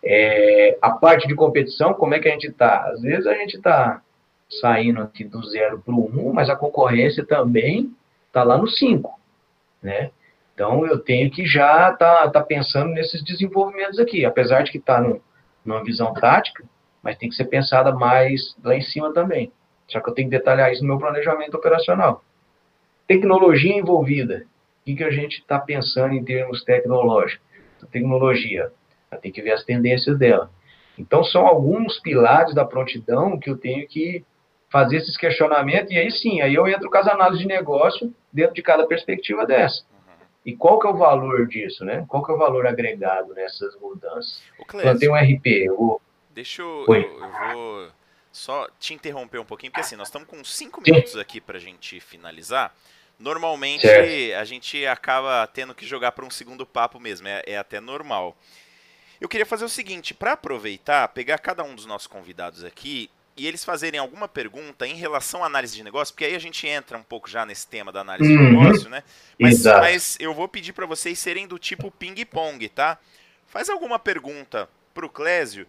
É, a parte de competição, como é que a gente está? Às vezes a gente está saindo aqui do zero para o um, mas a concorrência também está lá no 5, né? Então eu tenho que já tá, tá pensando nesses desenvolvimentos aqui, apesar de que está numa visão tática, mas tem que ser pensada mais lá em cima também. Só que eu tenho que detalhar isso no meu planejamento operacional. Tecnologia envolvida. O que, que a gente está pensando em termos tecnológicos? Tecnologia tem que ver as tendências dela. Então, são alguns pilares da prontidão que eu tenho que fazer esses questionamentos, e aí sim, aí eu entro com as análises de negócio dentro de cada perspectiva dessa. E qual que é o valor disso, né? Qual que é o valor agregado nessas mudanças? Então, tem um RP, eu vou... Deixa eu, eu, eu, vou só te interromper um pouquinho, porque assim, nós estamos com cinco minutos aqui para a gente finalizar. Normalmente certo. a gente acaba tendo que jogar para um segundo papo mesmo, é, é até normal. Eu queria fazer o seguinte, para aproveitar, pegar cada um dos nossos convidados aqui e eles fazerem alguma pergunta em relação à análise de negócio, porque aí a gente entra um pouco já nesse tema da análise uhum. de negócio, né? Mas, mas eu vou pedir para vocês serem do tipo ping-pong, tá? Faz alguma pergunta para o Clésio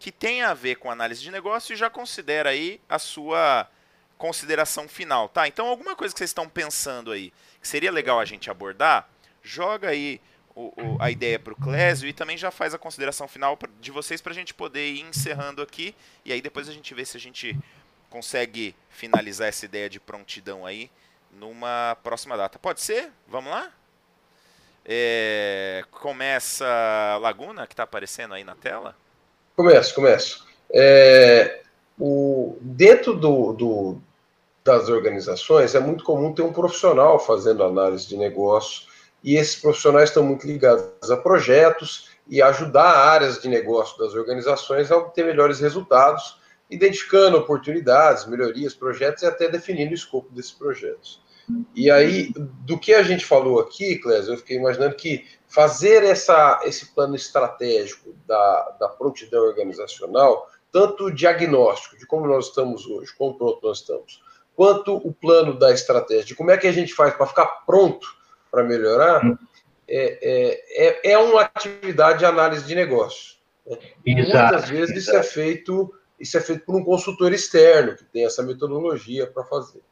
que tenha a ver com análise de negócio e já considera aí a sua consideração final, tá? Então, alguma coisa que vocês estão pensando aí que seria legal a gente abordar, joga aí o, o, a ideia para o Clésio e também já faz a consideração final de vocês para a gente poder ir encerrando aqui e aí depois a gente vê se a gente consegue finalizar essa ideia de prontidão aí numa próxima data. Pode ser? Vamos lá? É, começa Laguna, que está aparecendo aí na tela? Começo, começo. É, o, dentro do, do, das organizações é muito comum ter um profissional fazendo análise de negócio e esses profissionais estão muito ligados a projetos e ajudar áreas de negócio das organizações a obter melhores resultados, identificando oportunidades, melhorias, projetos e até definindo o escopo desses projetos. E aí, do que a gente falou aqui, Clésio, eu fiquei imaginando que fazer essa, esse plano estratégico da, da prontidão organizacional, tanto o diagnóstico de como nós estamos hoje, quão pronto nós estamos, quanto o plano da estratégia, de como é que a gente faz para ficar pronto para melhorar, é, é, é, é uma atividade de análise de negócio. Né? Muitas vezes isso é feito isso é feito por um consultor externo que tem essa metodologia para fazer.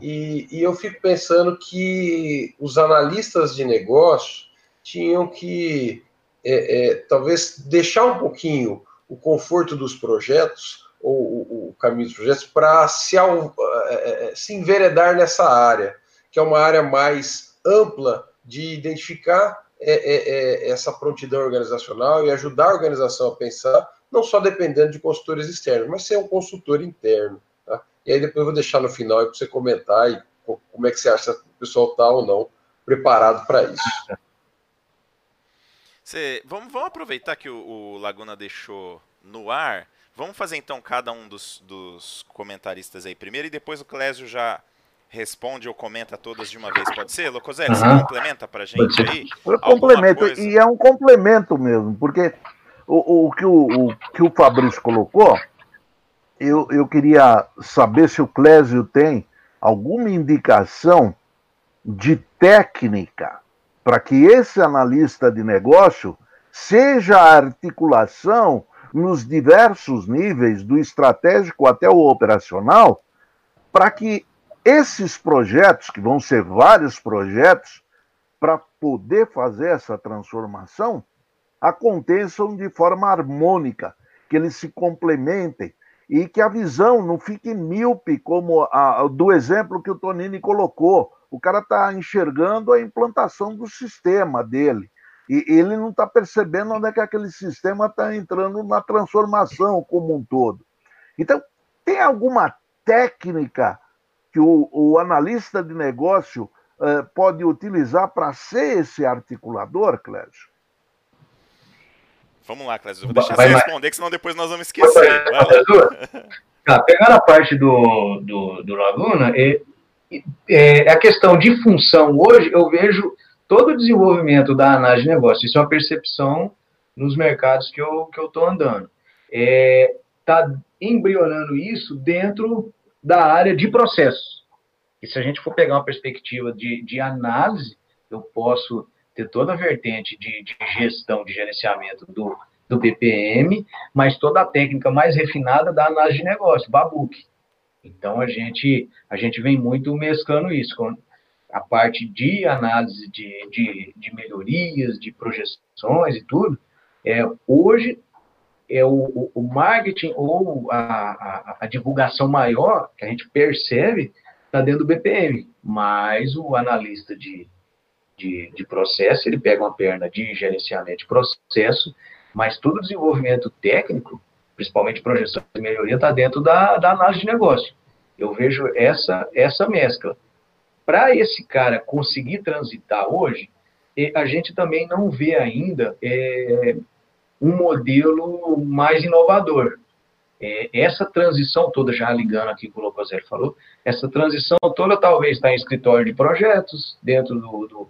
E, e, eu fico pensando que os analistas de negócio tinham que é, é, talvez deixar um pouquinho o conforto dos projetos ou o, o caminho dos projetos para se, é, é, se enveredar nessa área, que é uma área mais ampla de identificar é, é, é, essa prontidão organizacional e ajudar a organização a pensar, não só dependendo de consultores externos, mas ser um consultor interno. Tá? E aí depois eu vou deixar no final para você comentar e como é que você acha que o pessoal está ou não preparado para isso. Você, vamos, vamos aproveitar que o, o, Laguna deixou no ar. Vamos fazer então cada um dos, dos comentaristas aí primeiro e depois o Clésio já responde ou comenta todas de uma vez, pode ser? Locoselli, uhum. você complementa para a gente aí? Eu complemento, e é um complemento mesmo, porque o, o, que, o, o que o Fabrício colocou, eu, eu queria saber se o Clésio tem alguma indicação de técnica para que esse analista de negócio seja a articulação nos diversos níveis, do estratégico até o operacional, para que esses projetos, que vão ser vários projetos, para poder fazer essa transformação, aconteçam de forma harmônica, que eles se complementem e que a visão não fique míope, como a, do exemplo que o Tonini colocou. O cara está enxergando a implantação do sistema dele. E ele não está percebendo onde é que aquele sistema está entrando na transformação como um todo. Então, tem alguma técnica que o, o analista de negócio uh, pode utilizar para ser esse articulador, Clésio? Vamos lá, Clésio. Vou deixar vai, você vai. responder, que senão depois nós vamos esquecer. Tá, pegando a parte do, do, do Laguna, é, é, a questão de função hoje, eu vejo todo o desenvolvimento da análise de negócio. Isso é uma percepção nos mercados que eu estou que eu andando. Está é, tá embrionando isso dentro da área de processos. E se a gente for pegar uma perspectiva de, de análise, eu posso ter toda a vertente de, de gestão, de gerenciamento do, do BPM, mas toda a técnica mais refinada da análise de negócio, Babuc. Então a gente a gente vem muito mesclando isso com a parte de análise de, de, de melhorias, de projeções e tudo. É, hoje é o, o marketing ou a, a, a, divulgação maior que a gente percebe está dentro do BPM, mas o analista de, de, de, processo, ele pega uma perna de gerenciamento de processo, mas todo o desenvolvimento técnico, principalmente projeção de melhoria, está dentro da, da análise de negócio. Eu vejo essa, essa mescla. Para esse cara conseguir transitar hoje, a gente também não vê ainda é, um modelo mais inovador. É, essa transição toda, já ligando aqui com o Locoselli falou, essa transição toda talvez está em escritório de projetos, dentro do, do,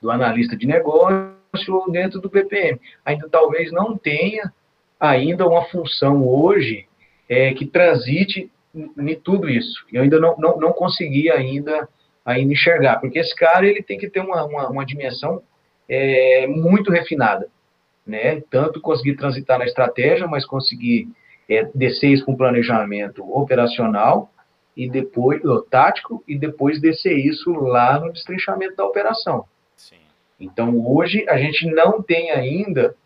do analista de negócio, ou dentro do BPM. Ainda talvez não tenha ainda uma função hoje é, que transite em tudo isso. Eu ainda não, não, não consegui ainda, ainda enxergar, porque esse cara ele tem que ter uma, uma, uma dimensão é, muito refinada né? Tanto conseguir transitar na estratégia, mas conseguir é, descer isso com planejamento operacional e depois o tático e depois descer isso lá no destrinchamento da operação. Sim. Então hoje a gente não tem ainda,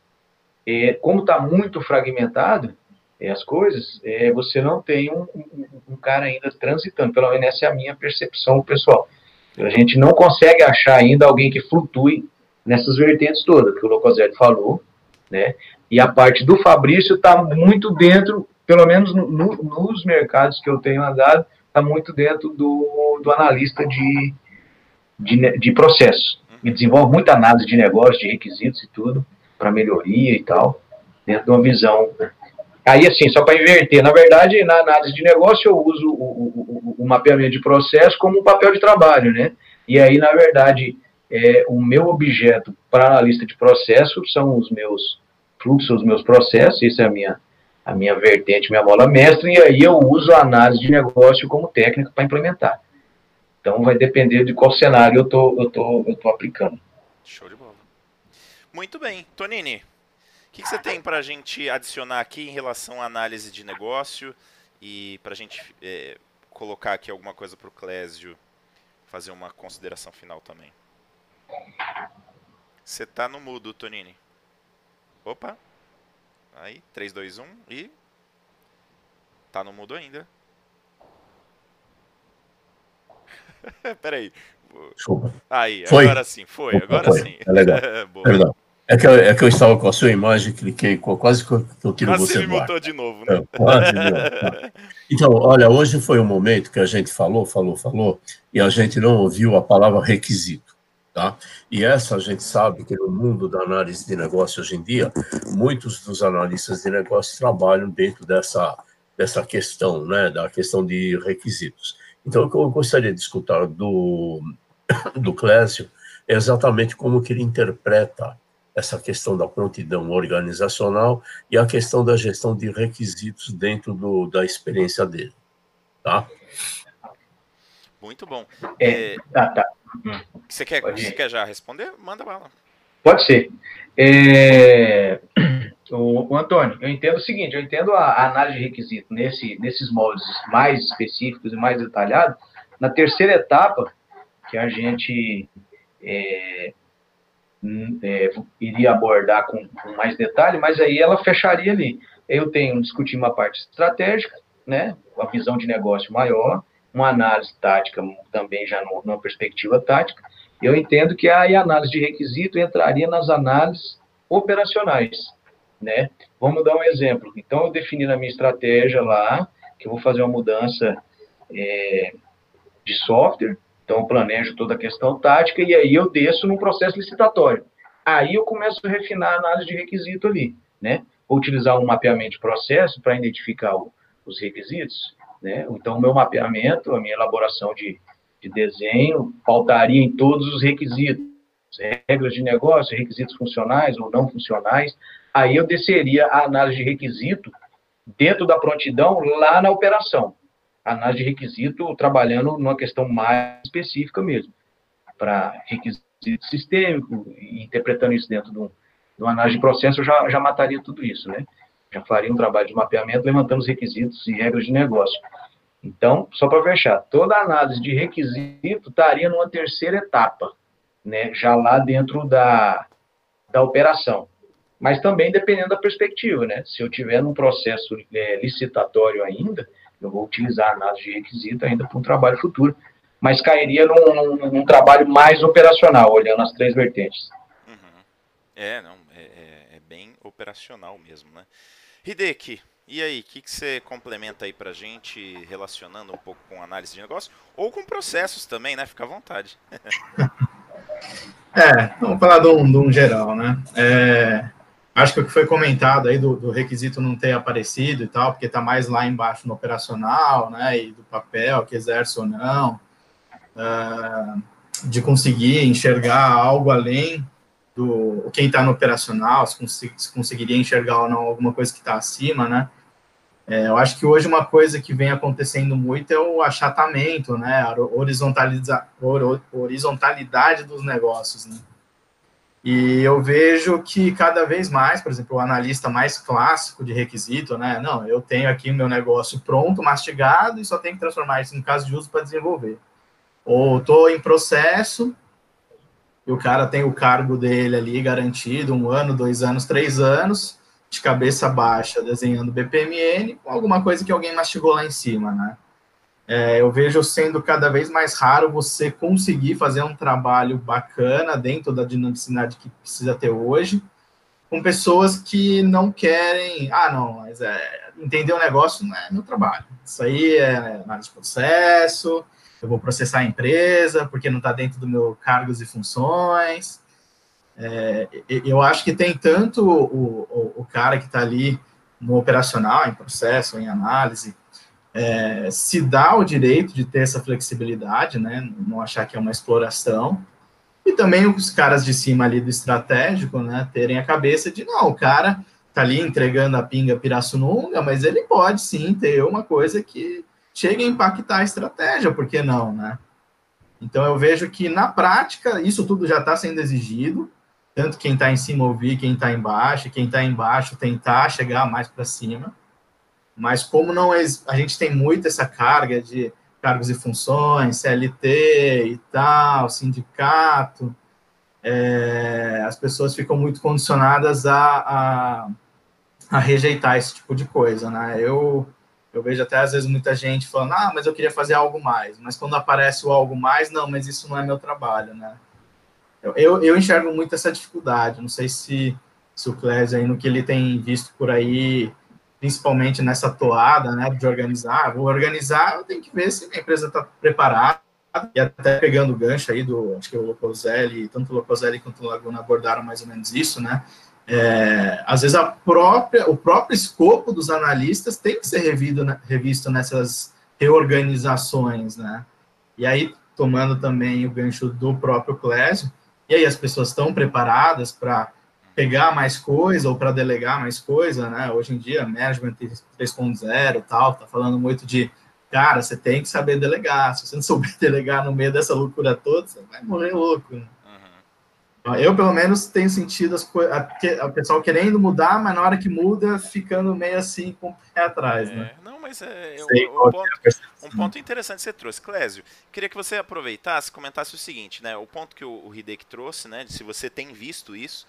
é, como está muito fragmentado é, as coisas, é, você não tem um, um, um, cara ainda transitando. Pelo menos essa é a minha percepção pessoal. A gente não consegue achar ainda alguém que flutue nessas vertentes todas que o Locoselli falou né? E a parte do Fabrício está muito dentro, pelo menos no, no, nos mercados que eu tenho andado, está muito dentro do, do analista de, de, de processo. E desenvolve muita análise de negócio, de requisitos e tudo, para melhoria e tal, dentro de uma visão. Aí, assim, só para inverter, na verdade, na análise de negócio, eu uso o, o, o, mapeamento de processo como um papel de trabalho, né? E aí, na verdade, é, o meu objeto para analista de processo são os meus fluxo dos meus processos, isso é a minha, a minha vertente, minha bola mestra, e aí eu uso a análise de negócio como técnica para implementar. Então vai depender de qual cenário eu tô, eu tô, eu tô aplicando. Show de bola. Muito bem. Tonini, o que, que você tem para a gente adicionar aqui em relação à análise de negócio e para a gente é, colocar aqui alguma coisa para o Clésio fazer uma consideração final também? Você tá no mudo, Tonini. Opa. Aí, 3, 2, 1 e. Tá no mudo ainda. Peraí. Desculpa. Aí, Foi? agora sim, foi, Opa, agora foi. sim. É legal. Perdão. É que, eu, é que eu estava com a sua imagem, cliquei, quase que eu, eu tiro Quase você me mutou de novo, né? É, quase. Então, olha, hoje foi um momento que a gente falou, falou, falou, e a gente não ouviu a palavra requisito. Tá? E essa a gente sabe que no mundo da análise de negócio hoje em dia, muitos dos analistas de negócio trabalham dentro dessa, dessa questão, né, da questão de requisitos. Então, o que eu gostaria de escutar do, do Clésio é exatamente como que ele interpreta essa questão da prontidão organizacional e a questão da gestão de requisitos dentro do, da experiência dele. Tá? Muito bom. É, É, tá, tá. Você, quer, Pode ir. você quer já responder? Manda bala. Pode ser. É, O, o Antônio, eu entendo o seguinte, eu entendo a, a análise de requisito nesse, nesses moldes mais específicos e mais detalhados. Na terceira etapa, que a gente é, hum, é, iria abordar com, com mais detalhe, mas aí ela fecharia ali. Eu tenho discutir uma parte estratégica, né, uma visão de negócio maior, uma análise tática também já numa perspectiva tática. Eu entendo que a análise de requisito entraria nas análises operacionais, né? Vamos dar um exemplo. Então, eu defini na minha estratégia lá que eu vou fazer uma mudança é, de software, então planejo toda a questão tática e aí eu desço num processo licitatório. Aí eu começo a refinar a análise de requisito ali, né? Vou utilizar um mapeamento de processo para identificar o- os requisitos, né? Então, o meu mapeamento, a minha elaboração de, de desenho, pautaria em todos os requisitos, regras de negócio, requisitos funcionais ou não funcionais. Aí eu desceria a análise de requisito dentro da prontidão lá na operação. Análise de requisito trabalhando numa questão mais específica mesmo, para requisito sistêmico, interpretando isso dentro de, um, de uma análise de processo, eu já, já mataria tudo isso, né? Já faria um trabalho de mapeamento levantando os requisitos e regras de negócio. Então, só para fechar, toda análise de requisito estaria numa terceira etapa, né? Já lá dentro da, da operação. Mas também dependendo da perspectiva, né? Se eu tiver num processo é, licitatório ainda, eu vou utilizar a análise de requisito ainda para um trabalho futuro, mas cairia num, num- num trabalho mais operacional, olhando as três vertentes. Uhum. É, não, é, é- é bem operacional mesmo, né? Hideki, e aí, o que, que você complementa aí pra gente, relacionando um pouco com análise de negócio? Ou com processos também, né? Fica à vontade. É, vamos falar de um, de um geral, né? É, acho que o que foi comentado aí do, do requisito não ter aparecido e tal, porque está mais lá embaixo no operacional, né? E do papel que exerce ou não, ah, de conseguir enxergar algo além do quem está no operacional, se, consi- se conseguiria enxergar ou não alguma coisa que está acima, né? É, eu acho que hoje uma coisa que vem acontecendo muito é o achatamento, né? A horizontaliza, hor- horizontalidade dos negócios, né? E eu vejo que cada vez mais, por exemplo, o analista mais clássico de requisito, né? Não, eu tenho aqui o meu negócio pronto, mastigado, e só tenho que transformar isso em caso de uso para desenvolver. Ou estou em processo, e o cara tem o cargo dele ali garantido, um ano, dois anos, três anos, de cabeça baixa, desenhando BPMN, alguma coisa que alguém mastigou lá em cima, né? É, eu vejo sendo cada vez mais raro você conseguir fazer um trabalho bacana dentro da dinamicidade que precisa ter hoje, com pessoas que não querem, ah, não, mas é, entender o negócio não é meu trabalho. Isso aí é análise de processo, eu vou processar a empresa porque não está dentro do meu cargos e funções. É, eu acho que tem tanto o, o, o cara que está ali no operacional, em processo, em análise, é, se dá o direito de ter essa flexibilidade, né? Não achar que é uma exploração. E também os caras de cima ali do estratégico, né? Terem a cabeça de, não, o cara tá ali entregando a pinga pirassununga, mas ele pode sim ter uma coisa que chegue a impactar a estratégia, por que não, né? Então eu vejo que na prática isso tudo já está sendo exigido, tanto quem está em cima ouvir, quem está embaixo, quem está embaixo tentar chegar mais para cima. Mas como não é, a gente tem muito essa carga de cargos e funções, CLT e tal, sindicato, é, as pessoas ficam muito condicionadas a, a, a, rejeitar esse tipo de coisa, né? Eu, eu vejo até às vezes muita gente falando, ah, mas eu queria fazer algo mais, mas quando aparece o algo mais, não, mas isso não é meu trabalho, né? Eu, eu, eu enxergo muito essa dificuldade, não sei se, se o Clésio aí, no que ele tem visto por aí, principalmente nessa toada, né, de organizar, vou organizar, eu tenho que ver se a empresa está preparada, e até pegando o gancho aí do, acho que o Locoselli, tanto o Locoselli quanto o Laguna abordaram mais ou menos isso, né, é, às vezes a própria, o próprio escopo dos analistas tem que ser revido, revisto nessas reorganizações, né, e aí, tomando também o gancho do próprio Clésio, e aí as pessoas estão preparadas para pegar mais coisa ou para delegar mais coisa, né, hoje em dia, management 3.0 tal, tá falando muito de Cara, você tem que saber delegar. Se você não souber delegar no meio dessa loucura toda, você vai morrer louco. Né? Eu, pelo menos, tenho sentido as o pessoal querendo mudar, mas na hora que muda, ficando meio assim com o pé atrás. É, né? Não, mas é, Sei, um, um, ponto, um, ponto, interessante que você trouxe. Clésio, queria que você aproveitasse comentasse o seguinte, né? O ponto que o, o Hideki trouxe, né? De se você tem visto isso,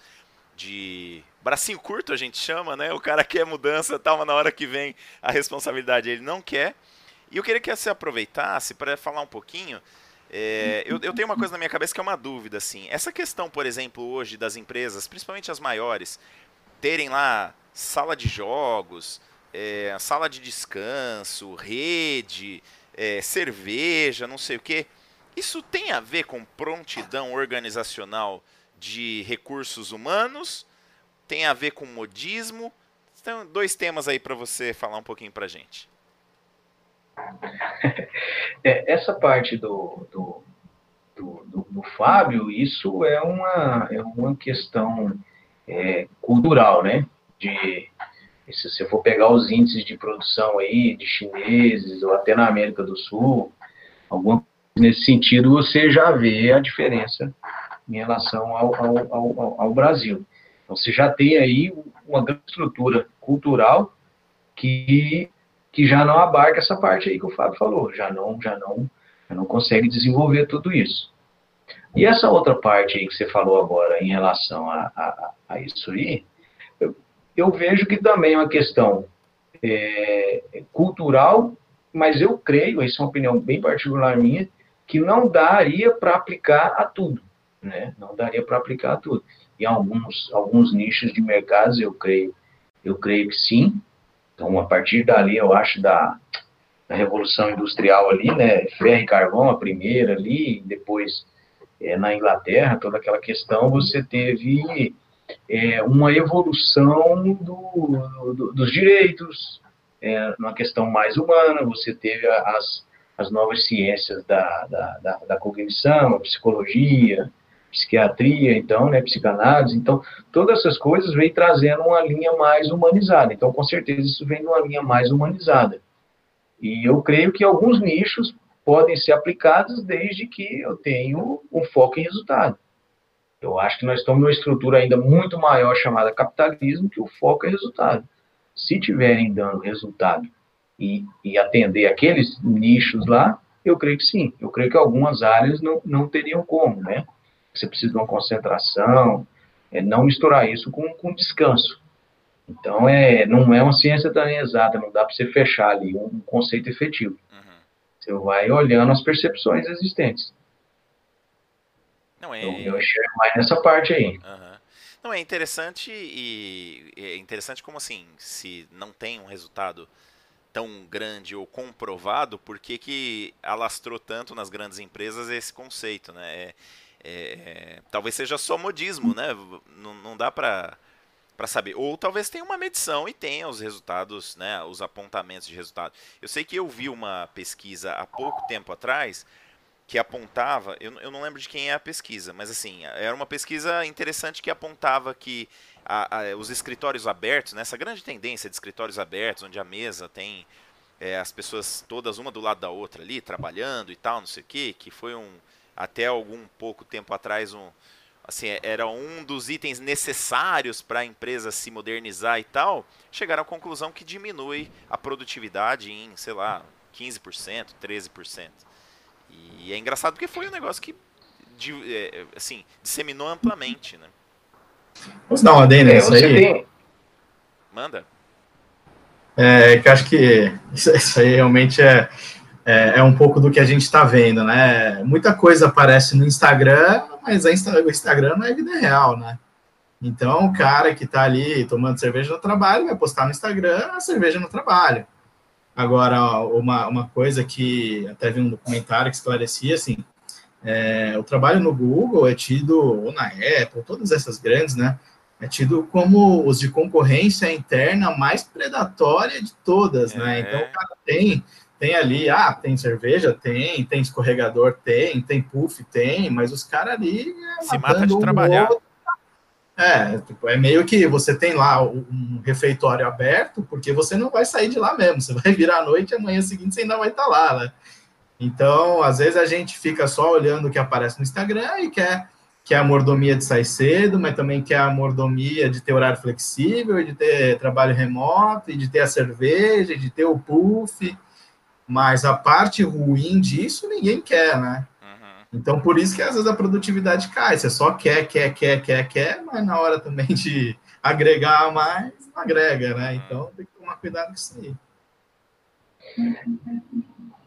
de bracinho curto a gente chama, né? O cara quer mudança, tal, mas na hora que vem a responsabilidade ele não quer. E eu queria que você aproveitasse para falar um pouquinho. É, eu, eu, tenho uma coisa na minha cabeça que é uma dúvida, assim. Essa questão, por exemplo, hoje das empresas, principalmente as maiores, terem lá sala de jogos, é, sala de descanso, rede, é, cerveja, não sei o quê. Isso tem a ver com prontidão organizacional de recursos humanos? Tem a ver com modismo? Então, dois temas aí para você falar um pouquinho para gente. É, essa parte do, do, do, do, do Fábio, isso é uma, é uma questão é, cultural, né? De, se você for pegar os índices de produção aí, de chineses, ou até na América do Sul, alguma nesse sentido, você já vê a diferença em relação ao, ao, ao, ao Brasil. Então, você já tem aí uma grande estrutura cultural que que já não abarca essa parte aí que o Fábio falou, já não, já não, já não consegue desenvolver tudo isso. E essa outra parte aí que você falou agora em relação a, a, a isso aí, eu, eu, vejo que também é uma questão é, cultural, mas eu creio, isso é uma opinião bem particular minha, que não daria para aplicar a tudo, né? Não daria para aplicar a tudo. Em alguns, alguns nichos de mercados, eu creio, eu creio que sim, então, a partir dali, eu acho, da, da Revolução Industrial ali, né, ferro e carvão, a primeira ali, depois é, na Inglaterra, toda aquela questão, você teve é, uma evolução do, do, dos direitos, é, numa questão mais humana, você teve as, as novas ciências da, da, da, da cognição, a psicologia, psiquiatria, então, né, psicanálise, então, todas essas coisas vêm trazendo uma linha mais humanizada. Então, com certeza, isso vem de uma linha mais humanizada. E eu creio que alguns nichos podem ser aplicados desde que eu tenho um foco em resultado. Eu acho que nós estamos numa estrutura ainda muito maior chamada capitalismo, que o foco é resultado. Se tiverem dando resultado e, e atender aqueles nichos lá, eu creio que sim. Eu creio que algumas áreas não, não teriam como, né? Você precisa de uma concentração, é, não misturar isso com, com descanso. Então, é, não é uma ciência também exata, não dá para você fechar ali um conceito efetivo. Uhum. Você vai olhando as percepções existentes. Não é... Então, eu enxergo mais nessa parte aí. Uhum. Não, é interessante e é interessante como assim, se não tem um resultado tão grande ou comprovado, por que, que alastrou tanto nas grandes empresas esse conceito, né? É, é, talvez seja só modismo, né? Não, não dá para para saber. Ou talvez tenha uma medição e tenha os resultados, né, os apontamentos de resultado. Eu sei que eu vi uma pesquisa há pouco tempo atrás que apontava, eu, eu não lembro de quem é a pesquisa, mas assim, era uma pesquisa interessante que apontava que a, a, os escritórios abertos, né, essa grande tendência de escritórios abertos, onde a mesa tem é, as pessoas todas uma do lado da outra ali, trabalhando e tal, não sei o que, que foi um, até algum pouco tempo atrás um, assim, era um dos itens necessários para a empresa se modernizar e tal, chegaram à conclusão que diminui a produtividade em, sei lá, 15%, 13%. E é engraçado porque foi um negócio que é, assim, disseminou amplamente, né? Vamos dar uma adenda nisso aí? Tem... Manda. É, que acho que isso aí realmente é, é, é, um pouco do que a gente está vendo, né? Muita coisa aparece no Instagram, mas Insta, o Instagram não é vida real, né? Então, o cara que está ali tomando cerveja no trabalho vai postar no Instagram a cerveja no trabalho. Agora, uma, uma coisa que até vi um documentário que esclarecia, assim, é, o trabalho no Google é tido, ou na Apple, todas essas grandes, né? É tido como os de concorrência interna mais predatória de todas, né? é. né? Então o cara tem, tem ali, ah, tem cerveja, tem, tem escorregador, tem, tem puff, tem, mas os caras ali é, se mata de trabalhar. Outro. É, tipo, é meio que você tem lá um refeitório aberto, porque você não vai sair de lá mesmo. Você vai virar à noite e amanhã seguinte você ainda vai estar tá lá, né? Então, às vezes a gente fica só olhando o que aparece no Instagram e quer, quer a mordomia de sair cedo, mas também quer a mordomia de ter horário flexível, de ter trabalho remoto, e de ter a cerveja, de ter o puff. Mas a parte ruim disso ninguém quer, né? Uhum. Então, por isso que às vezes a produtividade cai. Você só quer, quer, quer, quer, quer, mas na hora também de agregar mais, não agrega, né? Uhum. Então, tem que tomar cuidado com isso aí.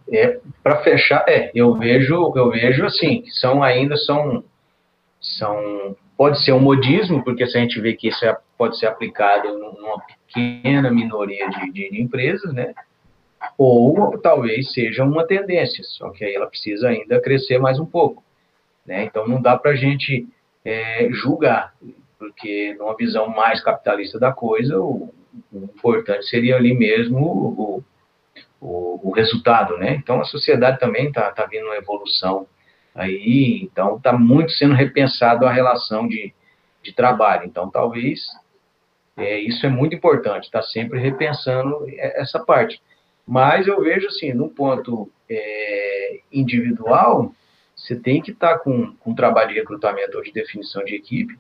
É, para fechar, é, eu vejo, eu vejo assim, que são ainda são são pode ser um modismo, porque se a gente vê que isso é, pode ser aplicado numa pequena minoria de, de, de empresas, né? Ou talvez seja uma tendência, só que aí ela precisa ainda crescer mais um pouco, né? Então não dá para a gente é, julgar, porque numa visão mais capitalista da coisa, o, o importante seria ali mesmo o, o, o resultado, né? Então a sociedade também está tá vindo uma evolução aí, então está muito sendo repensado a relação de, de trabalho. Então talvez é, isso é muito importante, está sempre repensando essa parte. Mas eu vejo assim, no ponto é, individual, você tem que estar tá com, com um trabalho de recrutamento ou de definição de equipe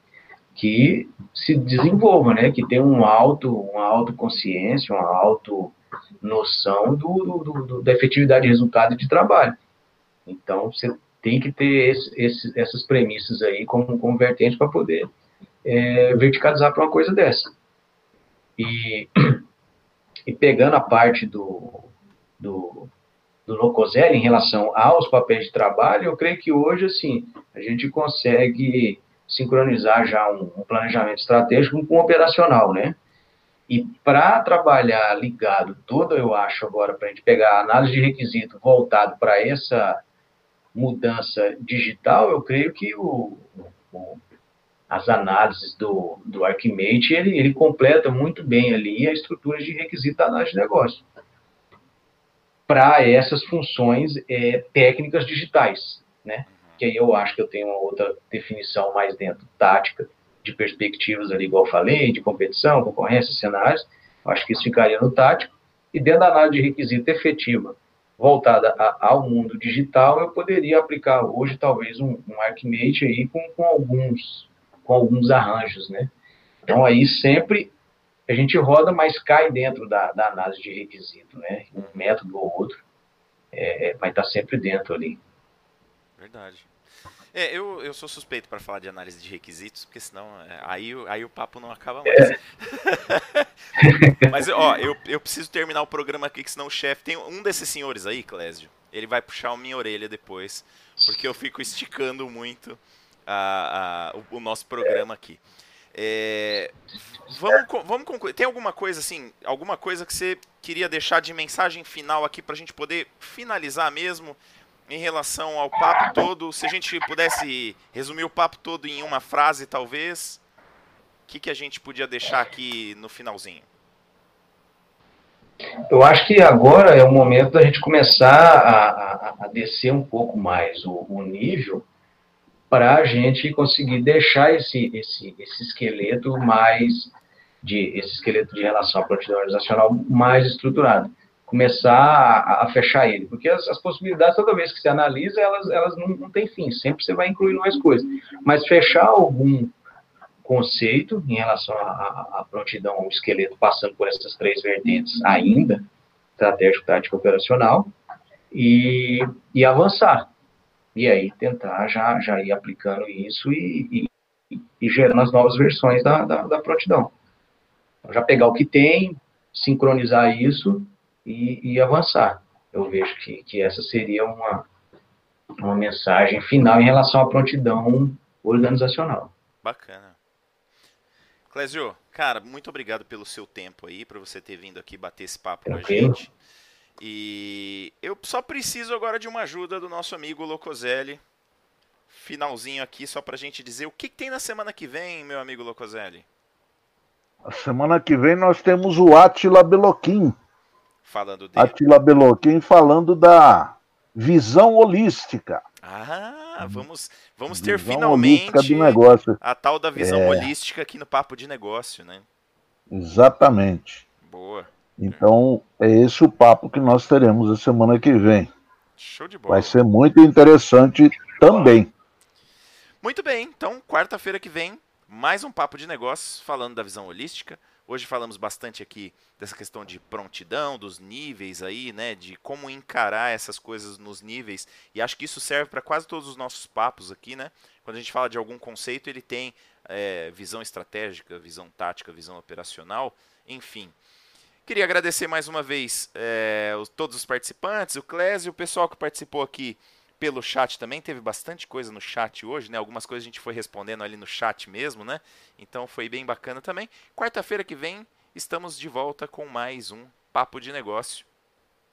que se desenvolva, né? Que tenha um alto, uma autoconsciência, uma auto noção do, do, do, da efetividade de resultado de trabalho. Então, você tem que ter esse, esse, essas premissas aí como, como vertente para poder é, verticalizar para uma coisa dessa. E, e pegando a parte do, do, do Locoselli em relação aos papéis de trabalho, eu creio que hoje, assim, a gente consegue sincronizar já um, um planejamento estratégico com o operacional, né? E para trabalhar ligado todo, eu acho agora, para a gente pegar a análise de requisito voltado para essa mudança digital, eu creio que o, o, as análises do, do Archimate, ele, ele completa muito bem ali a estrutura de requisito da análise de negócio. Para essas funções é, técnicas digitais, né? Que aí eu acho que eu tenho uma outra definição mais dentro, tática, de perspectivas ali, igual falei, de competição, concorrência, cenários, acho que isso ficaria no tático, e dentro da análise de requisito efetiva, voltada a, ao mundo digital, eu poderia aplicar hoje talvez um, um Archimate aí com, com, alguns, com alguns arranjos, né? Então aí sempre a gente roda, mas cai dentro da, da análise de requisito, né? Um método ou outro, é, vai estar sempre dentro ali. Verdade. É, eu, eu sou suspeito para falar de análise de requisitos, porque senão é, aí, aí o papo não acaba mais. É. Mas, ó, eu, eu preciso terminar o programa aqui, que senão o chefe. Tem um desses senhores aí, Clésio, ele vai puxar a minha orelha depois, porque eu fico esticando muito a, a, o, o nosso programa aqui. É, vamos, vamos concluir. Tem alguma coisa assim, alguma coisa que você queria deixar de mensagem final aqui para a gente poder finalizar mesmo? em relação ao papo todo, se a gente pudesse resumir o papo todo em uma frase, talvez, o que, que a gente podia deixar aqui no finalzinho? Eu acho que agora é o momento da gente começar a, a, a descer um pouco mais o, o nível para a gente conseguir deixar esse, esse, esse esqueleto mais de esse esqueleto de relação à prontidão organizacional mais estruturado. começar a, a fechar ele, porque as, as, possibilidades, toda vez que você analisa, elas, elas não, não têm fim, sempre você vai incluindo mais coisas, mas fechar algum conceito em relação à prontidão, ao esqueleto, passando por essas três vertentes ainda, estratégico, tático, operacional, e, e avançar. E aí tentar já, já ir aplicando isso e, e, e gerando as novas versões da, da, da prontidão. Então, já pegar o que tem, sincronizar isso e, e avançar. Eu vejo que, que essa seria uma, uma mensagem final em relação à prontidão organizacional. Bacana. Clésio, cara, muito obrigado pelo seu tempo aí, para você ter vindo aqui bater esse papo okay. com a gente. E eu só preciso agora de uma ajuda do nosso amigo Locoselli. Finalzinho aqui, só pra gente dizer o que, que tem na semana que vem, meu amigo Locoselli. A semana que vem nós temos o Atila Beloquim falando dele. Atila Beloquim falando da visão holística. Ah, vamos, vamos ter visão finalmente negócio. a tal da visão é... holística aqui no Papo de Negócio, né? Exatamente. Boa. Então, é esse o papo que nós teremos a semana que vem. Show de bola. Vai ser muito interessante também. Muito bem, então, quarta-feira que vem, mais um Papo de Negócios falando da visão holística. Hoje falamos bastante aqui dessa questão de prontidão, dos níveis aí, né, de como encarar essas coisas nos níveis. E acho que isso serve para quase todos os nossos papos aqui, né? Quando a gente fala de algum conceito, ele tem é, visão estratégica, visão tática, visão operacional, enfim. Queria agradecer mais uma vez é, todos os participantes, o Clésio, o pessoal que participou aqui pelo chat também. Teve bastante coisa no chat hoje, né? Algumas coisas a gente foi respondendo ali no chat mesmo, né? Então foi bem bacana também. Quarta-feira que vem estamos de volta com mais um Papo de Negócio.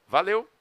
Valeu!